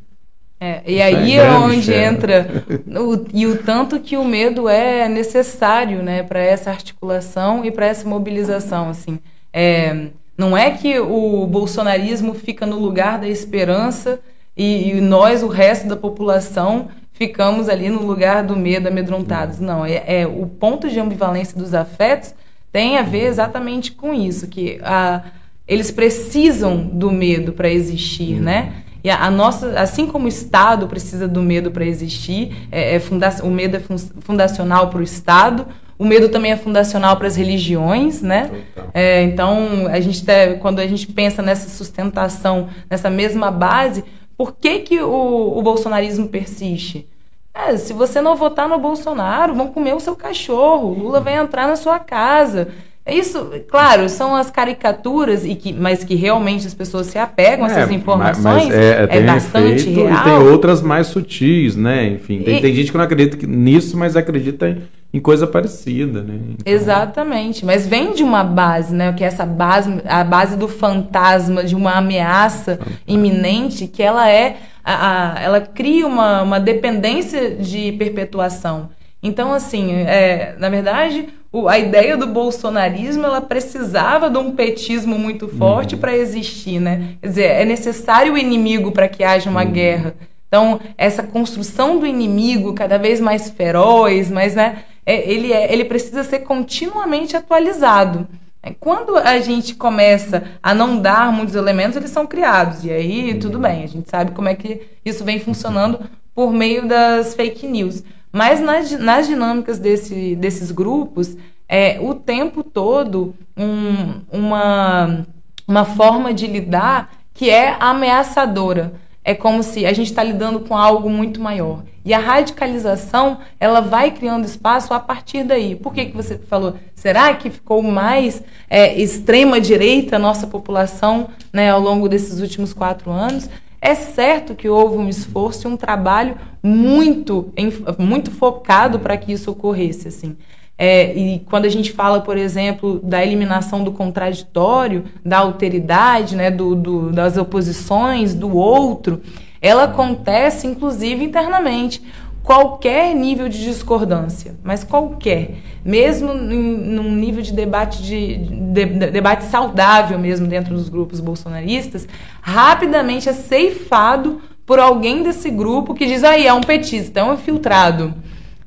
É, e aí é onde entra o, e o tanto que o medo é necessário, né, para essa articulação e para essa mobilização, assim. É, não é que o bolsonarismo fica no lugar da esperança e, e, nós, o resto da população, ficamos ali no lugar do medo, amedrontados. Não, é, é o ponto de ambivalência dos afetos tem a ver exatamente com isso, que a eles precisam do medo para existir, né? E a, a, nossa, assim como o Estado precisa do medo para existir, é, é funda o medo é fundacional para o Estado, o medo também é fundacional para as religiões, né? É, então, a gente quando a gente pensa nessa sustentação, nessa mesma base, por que, que o, o bolsonarismo persiste? É, se você não votar no Bolsonaro, vão comer o seu cachorro, Lula vai entrar na sua casa. É isso, claro, são as caricaturas, e que, mas que realmente as pessoas se apegam a essas é, informações. é, é bastante real. E tem outras mais sutis, né? Enfim, tem, e, tem gente que não acredita nisso, mas acredita em, em coisa parecida, né? Então... Exatamente, mas vem de uma base, né? Que é essa base, a base do fantasma, de uma ameaça Fantasma. iminente, que ela é, a, a, ela cria uma, uma dependência de perpetuação. Então, assim, é, na verdade, o, a ideia do bolsonarismo ela precisava de um petismo muito forte uhum. para existir, né? Quer dizer, é necessário o inimigo para que haja uma uhum. guerra. Então, essa construção do inimigo cada vez mais feroz, mas, né, é, ele, é, ele precisa ser continuamente atualizado. É, quando a gente começa a não dar muitos elementos, eles são criados. E aí, tudo bem, a gente sabe como é que isso vem funcionando por meio das fake news. Mas nas, nas dinâmicas desse, desses grupos, é o tempo todo um, uma, uma forma de lidar que é ameaçadora. É como se a gente está lidando com algo muito maior. E a radicalização, ela vai criando espaço a partir daí. Por que, que você falou? Será que ficou mais é, extrema-direita a nossa população né, ao longo desses últimos quatro anos? É certo que houve um esforço e um trabalho muito, muito focado para que isso ocorresse, assim. É, e quando a gente fala, por exemplo, da eliminação do contraditório, da alteridade, né, do, do, das oposições, do outro, ela acontece inclusive internamente. Qualquer nível de discordância, mas qualquer, mesmo num nível de debate de, de, de, debate saudável mesmo dentro dos grupos bolsonaristas, rapidamente é ceifado por alguém desse grupo que diz aí é um petista, é um infiltrado,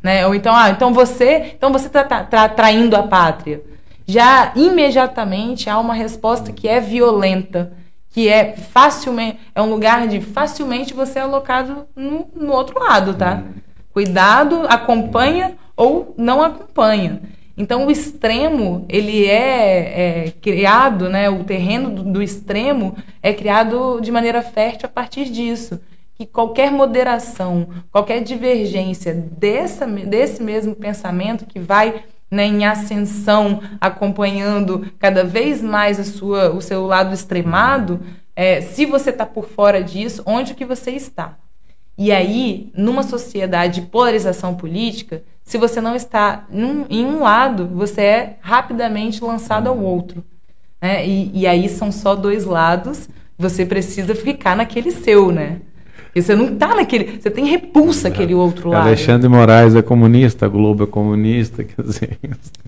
né? Ou então ah, então você, então você está tá, tá traindo a pátria. Já imediatamente há uma resposta que é violenta, que é facilmente é um lugar de facilmente você é alocado no, no outro lado, tá? Cuidado, acompanha ou não acompanha. Então o extremo ele é, é criado, né? O terreno do, do, extremo é criado de maneira fértil a partir disso. Que qualquer moderação, qualquer divergência dessa, desse mesmo pensamento que vai né, em ascensão, acompanhando cada vez mais a sua, o seu lado extremado, é, se você está por fora disso, onde que você está? E aí, numa sociedade de polarização política, se você não está num, em um lado, você é rapidamente lançado ao outro. Né? E, e aí são só dois lados, você precisa ficar naquele seu, né? Porque você não está naquele. Você tem repulsa aquele outro lado. Alexandre Moraes é comunista, a Globo é comunista, quer dizer.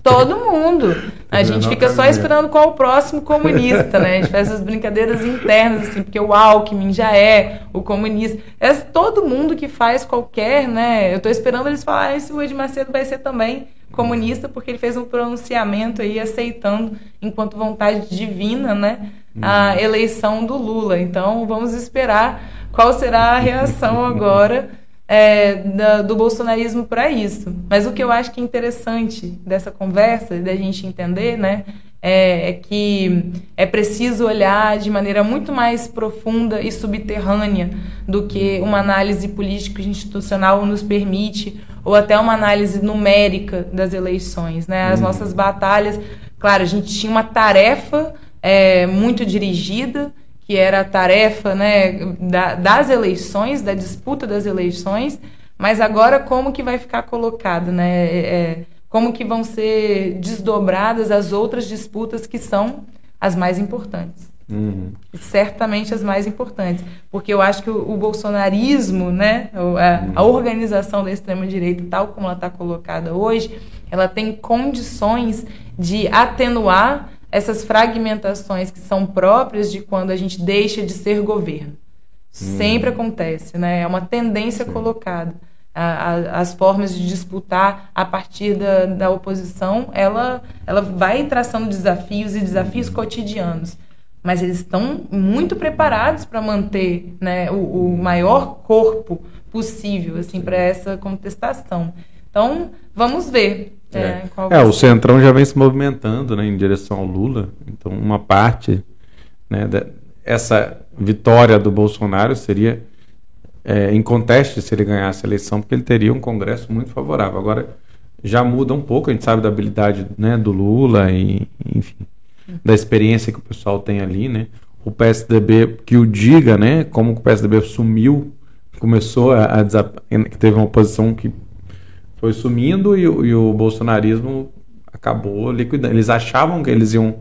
Todo mundo. A gente fica só esperando qual o próximo comunista, né? A gente faz essas brincadeiras internas, assim, porque o Alckmin já é o comunista. É todo mundo que faz qualquer, né? Eu estou esperando eles falarem se o Ed Macedo vai ser também comunista, porque ele fez um pronunciamento aí aceitando, enquanto vontade divina, né? A uhum. eleição do Lula. Então vamos esperar qual será a reação agora é, da, do bolsonarismo para isso. Mas o que eu acho que é interessante dessa conversa, da gente entender, né, é, é, que é preciso olhar de maneira muito mais profunda e subterrânea do que uma análise político-institucional nos permite, ou até uma análise numérica das eleições. Né? As hum. nossas batalhas, claro, a gente tinha uma tarefa é, muito dirigida, que era a tarefa né, da, das eleições, da disputa das eleições, mas agora como que vai ficar colocado, né? É, é, como que vão ser desdobradas as outras disputas que são as mais importantes. Uhum. Certamente as mais importantes. Porque eu acho que o, o bolsonarismo, né, a, a uhum. organização da extrema-direita, tal como ela está colocada hoje, ela tem condições de atenuar essas fragmentações que são próprias de quando a gente deixa de ser governo. Hum. Sempre acontece, né? É uma tendência Sim. colocada. A, a, as formas de disputar a partir da, da oposição, ela, ela vai traçando desafios e desafios cotidianos. mas eles estão muito preparados para manter né, o, o, maior corpo possível assim para essa contestação. Então, vamos ver. É, é, é o Centrão já vem se movimentando né, em direção ao Lula. Então, uma parte né, dessa vitória do Bolsonaro seria é, em conteste se ele ganhasse a eleição, porque ele teria um Congresso muito favorável. Agora, já muda um pouco, a gente sabe da habilidade né, do Lula e, enfim, da experiência que o pessoal tem ali, né? O PSDB, que o diga, né? Como o PSDB sumiu, começou a, a que teve uma oposição que foi sumindo e, e o bolsonarismo acabou liquidando. Eles achavam que eles iam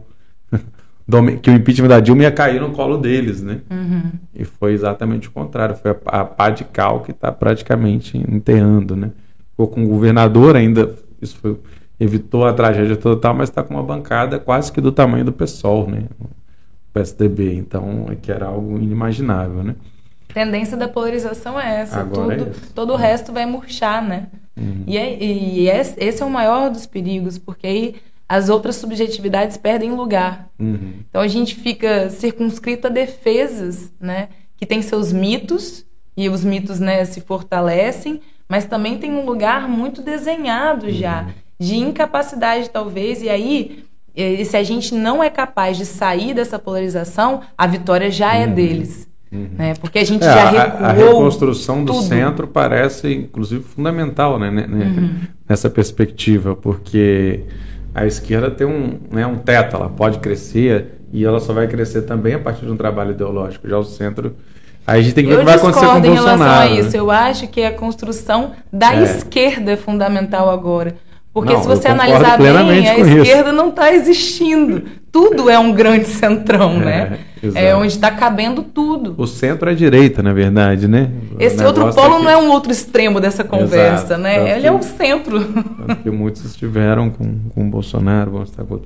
que o impeachment da Dilma ia cair no colo deles, né? Uhum. E foi exatamente o contrário. Foi a, a pá de cal que está praticamente enterrando, né? Ficou com o governador ainda, isso foi, evitou a tragédia total, mas está com uma bancada quase que do tamanho do PSOL, né? O PSDB. Então, é que era algo inimaginável, né? A tendência da polarização é essa. Tudo, é todo o resto vai murchar, né? Uhum. E, é, e é, esse é o maior dos perigos, porque aí as outras subjetividades perdem lugar. Uhum. Então a gente fica circunscrito a defesas, né? Que tem seus mitos, e os mitos né, se fortalecem, mas também tem um lugar muito desenhado uhum. já, de incapacidade talvez, e aí e se a gente não é capaz de sair dessa polarização, a vitória já é uhum. deles. Uhum. Né? Porque a gente é, já recuou. A, a reconstrução do tudo. centro parece, inclusive, fundamental né? Uhum. nessa perspectiva, porque a esquerda tem um, né, um teto, ela pode crescer e ela só vai crescer também a partir de um trabalho ideológico. Já o centro. Aí a gente tem que ver o que vai acontecer com o Bolsonaro. em relação a né? isso. Eu acho que a construção da é. esquerda é fundamental agora. Porque não, se você analisar bem, a esquerda isso. não está existindo. Tudo é um grande centrão, é, né? Exato. É onde está cabendo tudo. O centro é a direita, na verdade, né? Esse outro polo é que... não é um outro extremo dessa conversa, exato. né? Tanto Ele que, é o centro. Tanto que muitos estiveram com, com o Bolsonaro, vão estar com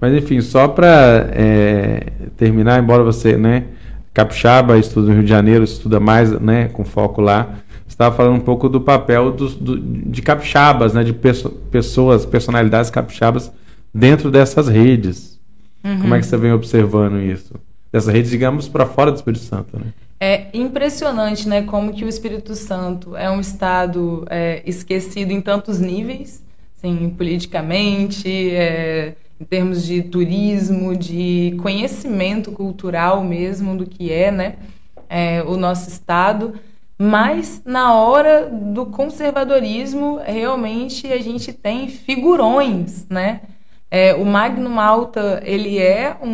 Mas enfim, só para é, terminar, embora você, né, capixaba, estuda no Rio de Janeiro, estuda mais, né, com foco lá estava falando um pouco do papel do, do, de capixabas, né, de peço, pessoas, personalidades capixabas dentro dessas redes. Uhum. Como é que você vem observando isso? Dessas redes, digamos, para fora do Espírito Santo, né? É impressionante, né, como que o Espírito Santo é um estado é, esquecido em tantos níveis, assim, politicamente, é, em termos de turismo, de conhecimento cultural mesmo do que é, né, é, o nosso estado. Mas na hora do conservadorismo, realmente a gente tem figurões, né? É, o Magno Malta, ele é um,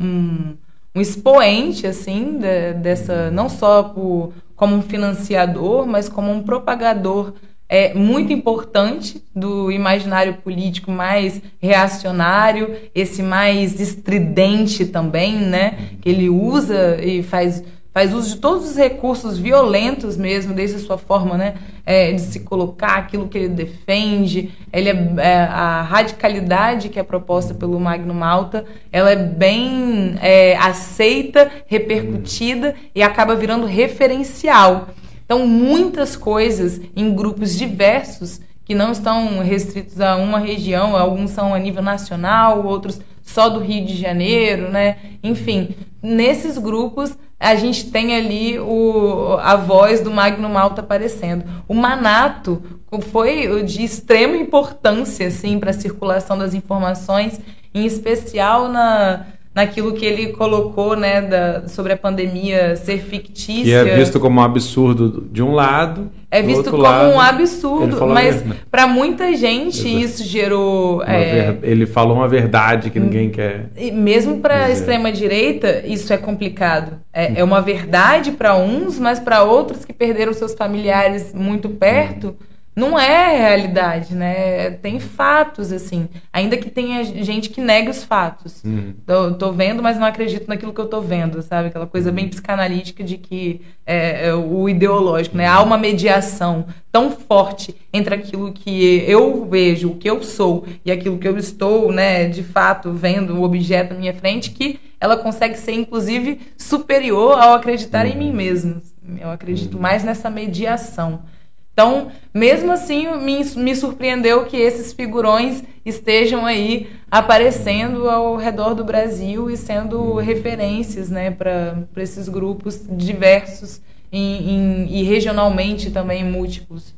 um, um expoente, assim, de, dessa, não só por, como um financiador, mas como um propagador é, muito importante do imaginário político mais reacionário, esse mais estridente também, né? Que ele usa e faz faz uso de todos os recursos violentos mesmo, desde a sua forma né, é, de se colocar, aquilo que ele defende. Ele é, é, a radicalidade que é proposta pelo Magno Malta, ela é bem é, aceita, repercutida e acaba virando referencial. Então, muitas coisas em grupos diversos que não estão restritos a uma região, alguns são a nível nacional, outros só do Rio de Janeiro, né? Enfim, nesses grupos a gente tem ali o, a voz do Magno Malta aparecendo. O Manato foi de extrema importância assim, para a circulação das informações, em especial na, naquilo que ele colocou né, da, sobre a pandemia ser fictícia. Que é visto como um absurdo de um lado. É visto como lado, um absurdo, mas para muita gente Exato. isso gerou. É, ver, ele falou uma verdade que ninguém quer. Mesmo para a extrema-direita, isso é complicado. É, é uma verdade para uns, mas para outros que perderam seus familiares muito perto. Hum não é realidade, né? Tem fatos, assim. Ainda que tenha gente que nega os fatos. Uhum. Tô, tô, vendo, mas não acredito naquilo que eu tô vendo, sabe? Aquela coisa bem psicanalítica de que é, é o ideológico, né? Há uma mediação tão forte entre aquilo que eu vejo, o que eu sou, e aquilo que eu estou, né, de fato, vendo o objeto à minha frente, que ela consegue ser, inclusive, superior ao acreditar uhum. em mim mesmo. Eu acredito uhum. mais nessa mediação. Então, mesmo assim, me, me surpreendeu que esses figurões estejam aí aparecendo ao redor do Brasil e sendo referências né, para esses grupos diversos em, em, e regionalmente também múltiplos.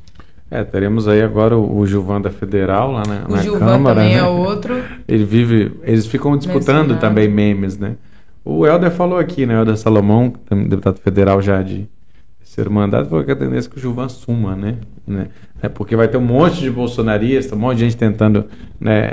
É, teremos aí agora o, o Gilvan da Federal lá na, o na Gilvan Câmara. também né? é outro. Ele vive. Eles ficam disputando Mencionado. também memes, né? O Helder falou aqui, né? O Helder Salomão, deputado federal já de terceiro mandato, falou que a tendência é que o Gilvan suma, né? né? É porque vai ter um monte de bolsonaristas, um monte de gente tentando, né?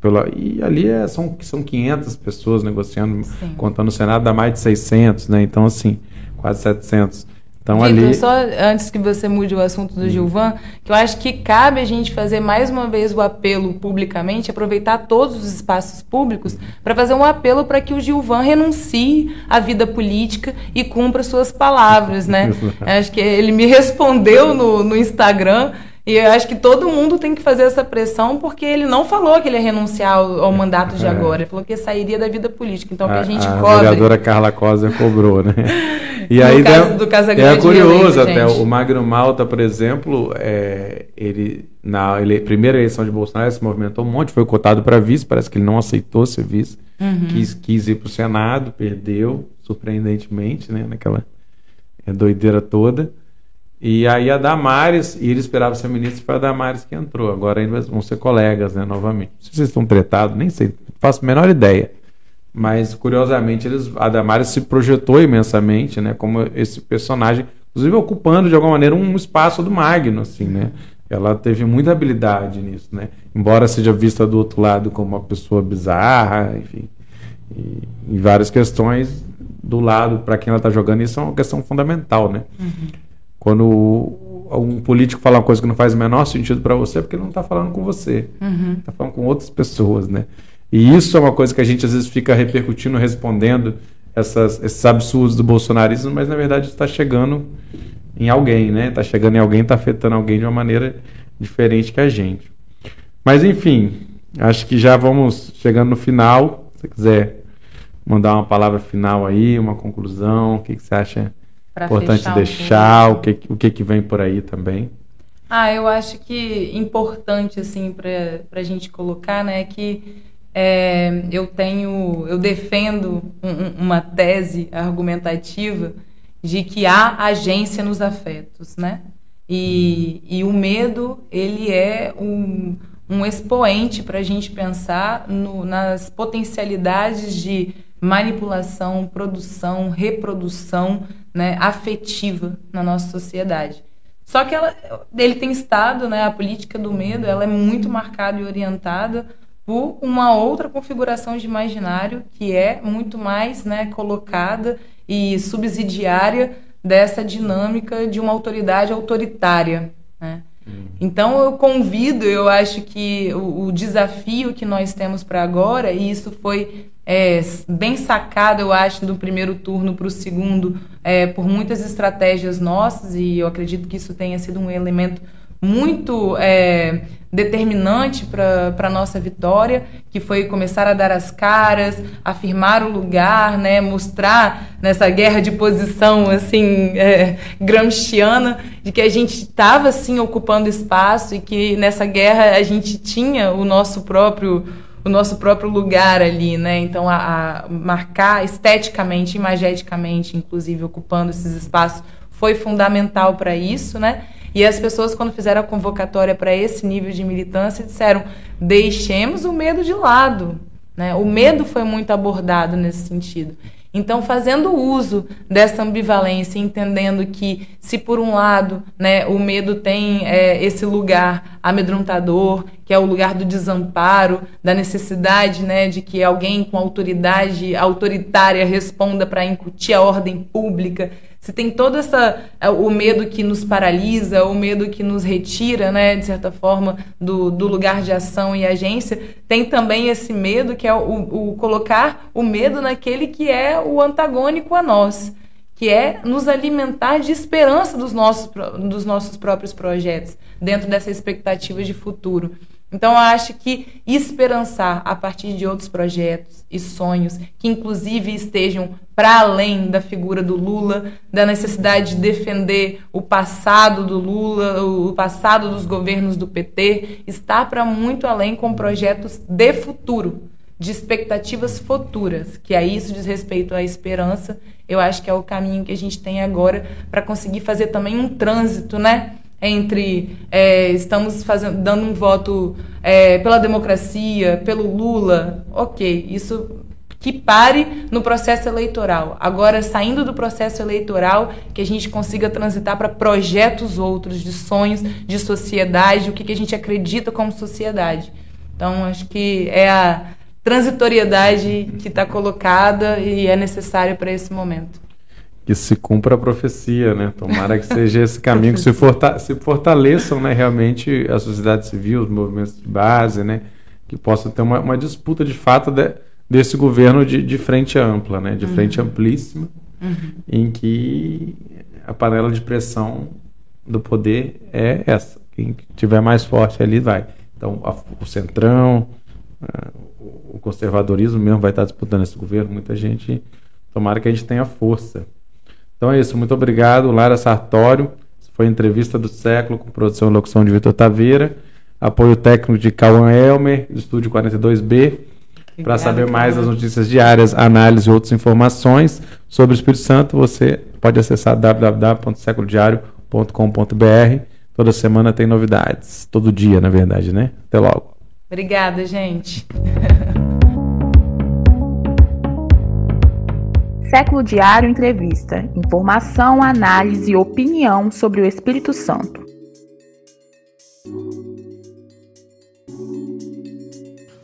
Pela, e ali é, são, são 500 pessoas negociando, Sim. contando no Senado, dá mais de 600, né? Então, assim, quase 700. Então, ali. só antes que você mude o assunto Hum. do Gilvan, que eu acho que cabe a gente fazer mais uma vez o apelo publicamente, aproveitar todos os espaços públicos para fazer um apelo para que o Gilvan renuncie à vida política e cumpra suas palavras, né? acho que ele me respondeu no, no Instagram e eu acho que todo mundo tem que fazer essa pressão, porque ele não falou que ele ia renunciar ao, ao mandato de É. agora. Ele falou que sairia da vida política. Então, que a gente a cobre. vereadora Carla Cosa cobrou, né? E No aí caso do Casagrande é curioso reeleito, até o Magno Malta, por exemplo, é, ele na ele, primeira eleição de Bolsonaro se movimentou um monte, foi cotado para vice, parece que ele não aceitou ser vice, Uhum. quis, quis ir para o Senado, perdeu surpreendentemente, né? Naquela é, doideira toda. E aí a Damares, e ele esperava ser ministro, foi a Damares que entrou. Agora ainda vão ser colegas, né, novamente. Não sei se vocês estão tretados, nem sei, faço a menor ideia. Mas, curiosamente, eles, a Damares se projetou imensamente, né, como esse personagem, inclusive ocupando, de alguma maneira, um espaço do Magno, assim, né. Ela teve muita habilidade nisso, né. Embora seja vista do outro lado como uma pessoa bizarra, enfim, e, em várias questões, do lado, para quem ela está jogando, isso é uma questão fundamental, né. Quando um político fala uma coisa que não faz o menor sentido para você, é porque ele não está falando com você. Está falando com outras pessoas, né? E isso é uma coisa que a gente às vezes fica repercutindo, respondendo essas, esses absurdos do bolsonarismo, mas na verdade está chegando em alguém, né? Está chegando em alguém, está afetando alguém de uma maneira diferente que a gente. Mas enfim, acho que já vamos chegando no final. Se você quiser mandar uma palavra final aí, uma conclusão, o que, que você acha Pra importante deixar, o que, o que, que vem por aí também. Ah, eu acho que importante assim para a gente colocar, né, que é, eu tenho, eu defendo um- uma tese argumentativa de que há agência nos afetos, né? E, e o medo ele é um, um expoente para a gente pensar no- nas potencialidades de manipulação, produção, reprodução, né, afetiva na nossa sociedade. Só que ela, ele tem estado, né, a política do medo, ela é muito marcada e orientada por uma outra configuração de imaginário que é muito mais, né, colocada e subsidiária dessa dinâmica de uma autoridade autoritária, né? Então eu convido, eu acho que o, o desafio que nós temos para agora, e isso foi é, bem sacado, eu acho, do primeiro turno para o segundo, é, por muitas estratégias nossas, e eu acredito que isso tenha sido um elemento muito é, determinante para a nossa vitória, que foi começar a dar as caras, afirmar o lugar, né, mostrar nessa guerra de posição assim é, gramsciana de que a gente estava assim ocupando espaço e que nessa guerra a gente tinha o nosso próprio o nosso próprio lugar ali, né? Então, a, a marcar esteticamente, imageticamente, inclusive, ocupando esses espaços, foi fundamental para isso, né? E as pessoas, quando fizeram a convocatória para esse nível de militância, disseram: deixemos o medo de lado. Né? O medo foi muito abordado nesse sentido. Então, fazendo uso dessa ambivalência, entendendo que, se por um lado né, o medo tem é, esse lugar amedrontador, que é o lugar do desamparo, da necessidade né, de que alguém com autoridade autoritária responda para incutir a ordem pública, se tem todo essa o medo que nos paralisa, o medo que nos retira, né, de certa forma, do, do lugar de ação e agência, tem também esse medo que é o, o colocar o medo naquele que é o antagônico a nós, que é nos alimentar de esperança dos nossos, dos nossos próprios projetos, dentro dessa expectativa de futuro. Então, eu acho que esperançar a partir de outros projetos e sonhos, que inclusive estejam para além da figura do Lula, da necessidade de defender o passado do Lula, o passado dos governos do PT, está para muito além com projetos de futuro, de expectativas futuras, que aí isso diz respeito à esperança. Eu acho que é o caminho que a gente tem agora para conseguir fazer também um trânsito, né? Entre é, estamos fazendo, dando um voto é, pela democracia, pelo Lula, ok, isso que pare no processo eleitoral. Agora, saindo do processo eleitoral, que a gente consiga transitar para projetos outros, de sonhos, de sociedade, o que, que a gente acredita como sociedade. Então, acho que é a transitoriedade que está colocada e é necessária para esse momento que se cumpra a profecia, né? Tomara que seja esse caminho que se, forta se fortaleçam, né, realmente a sociedade civil, os movimentos de base, né, que possa ter uma, uma disputa de fato de, desse governo de, de, frente ampla, né, de uhum. frente amplíssima, uhum. em que a panela de pressão do poder é essa. Quem tiver mais forte ali vai. Então, a, o centrão, a, o conservadorismo mesmo vai estar disputando esse governo. Muita gente. Tomara que a gente tenha força então é isso, muito obrigado, Lara Sartório. Foi a entrevista do século com produção e locução de Vitor Taveira. Apoio técnico de Cauã Elmer, do Estúdio 42B. Para saber mais das notícias diárias, análise e outras informações sobre o Espírito Santo, você pode acessar www.seculodiario.com.br. Toda semana tem novidades. Todo dia, na verdade, né? Até logo. Obrigada, gente. Século Diário Entrevista. Informação, análise e opinião sobre o Espírito Santo.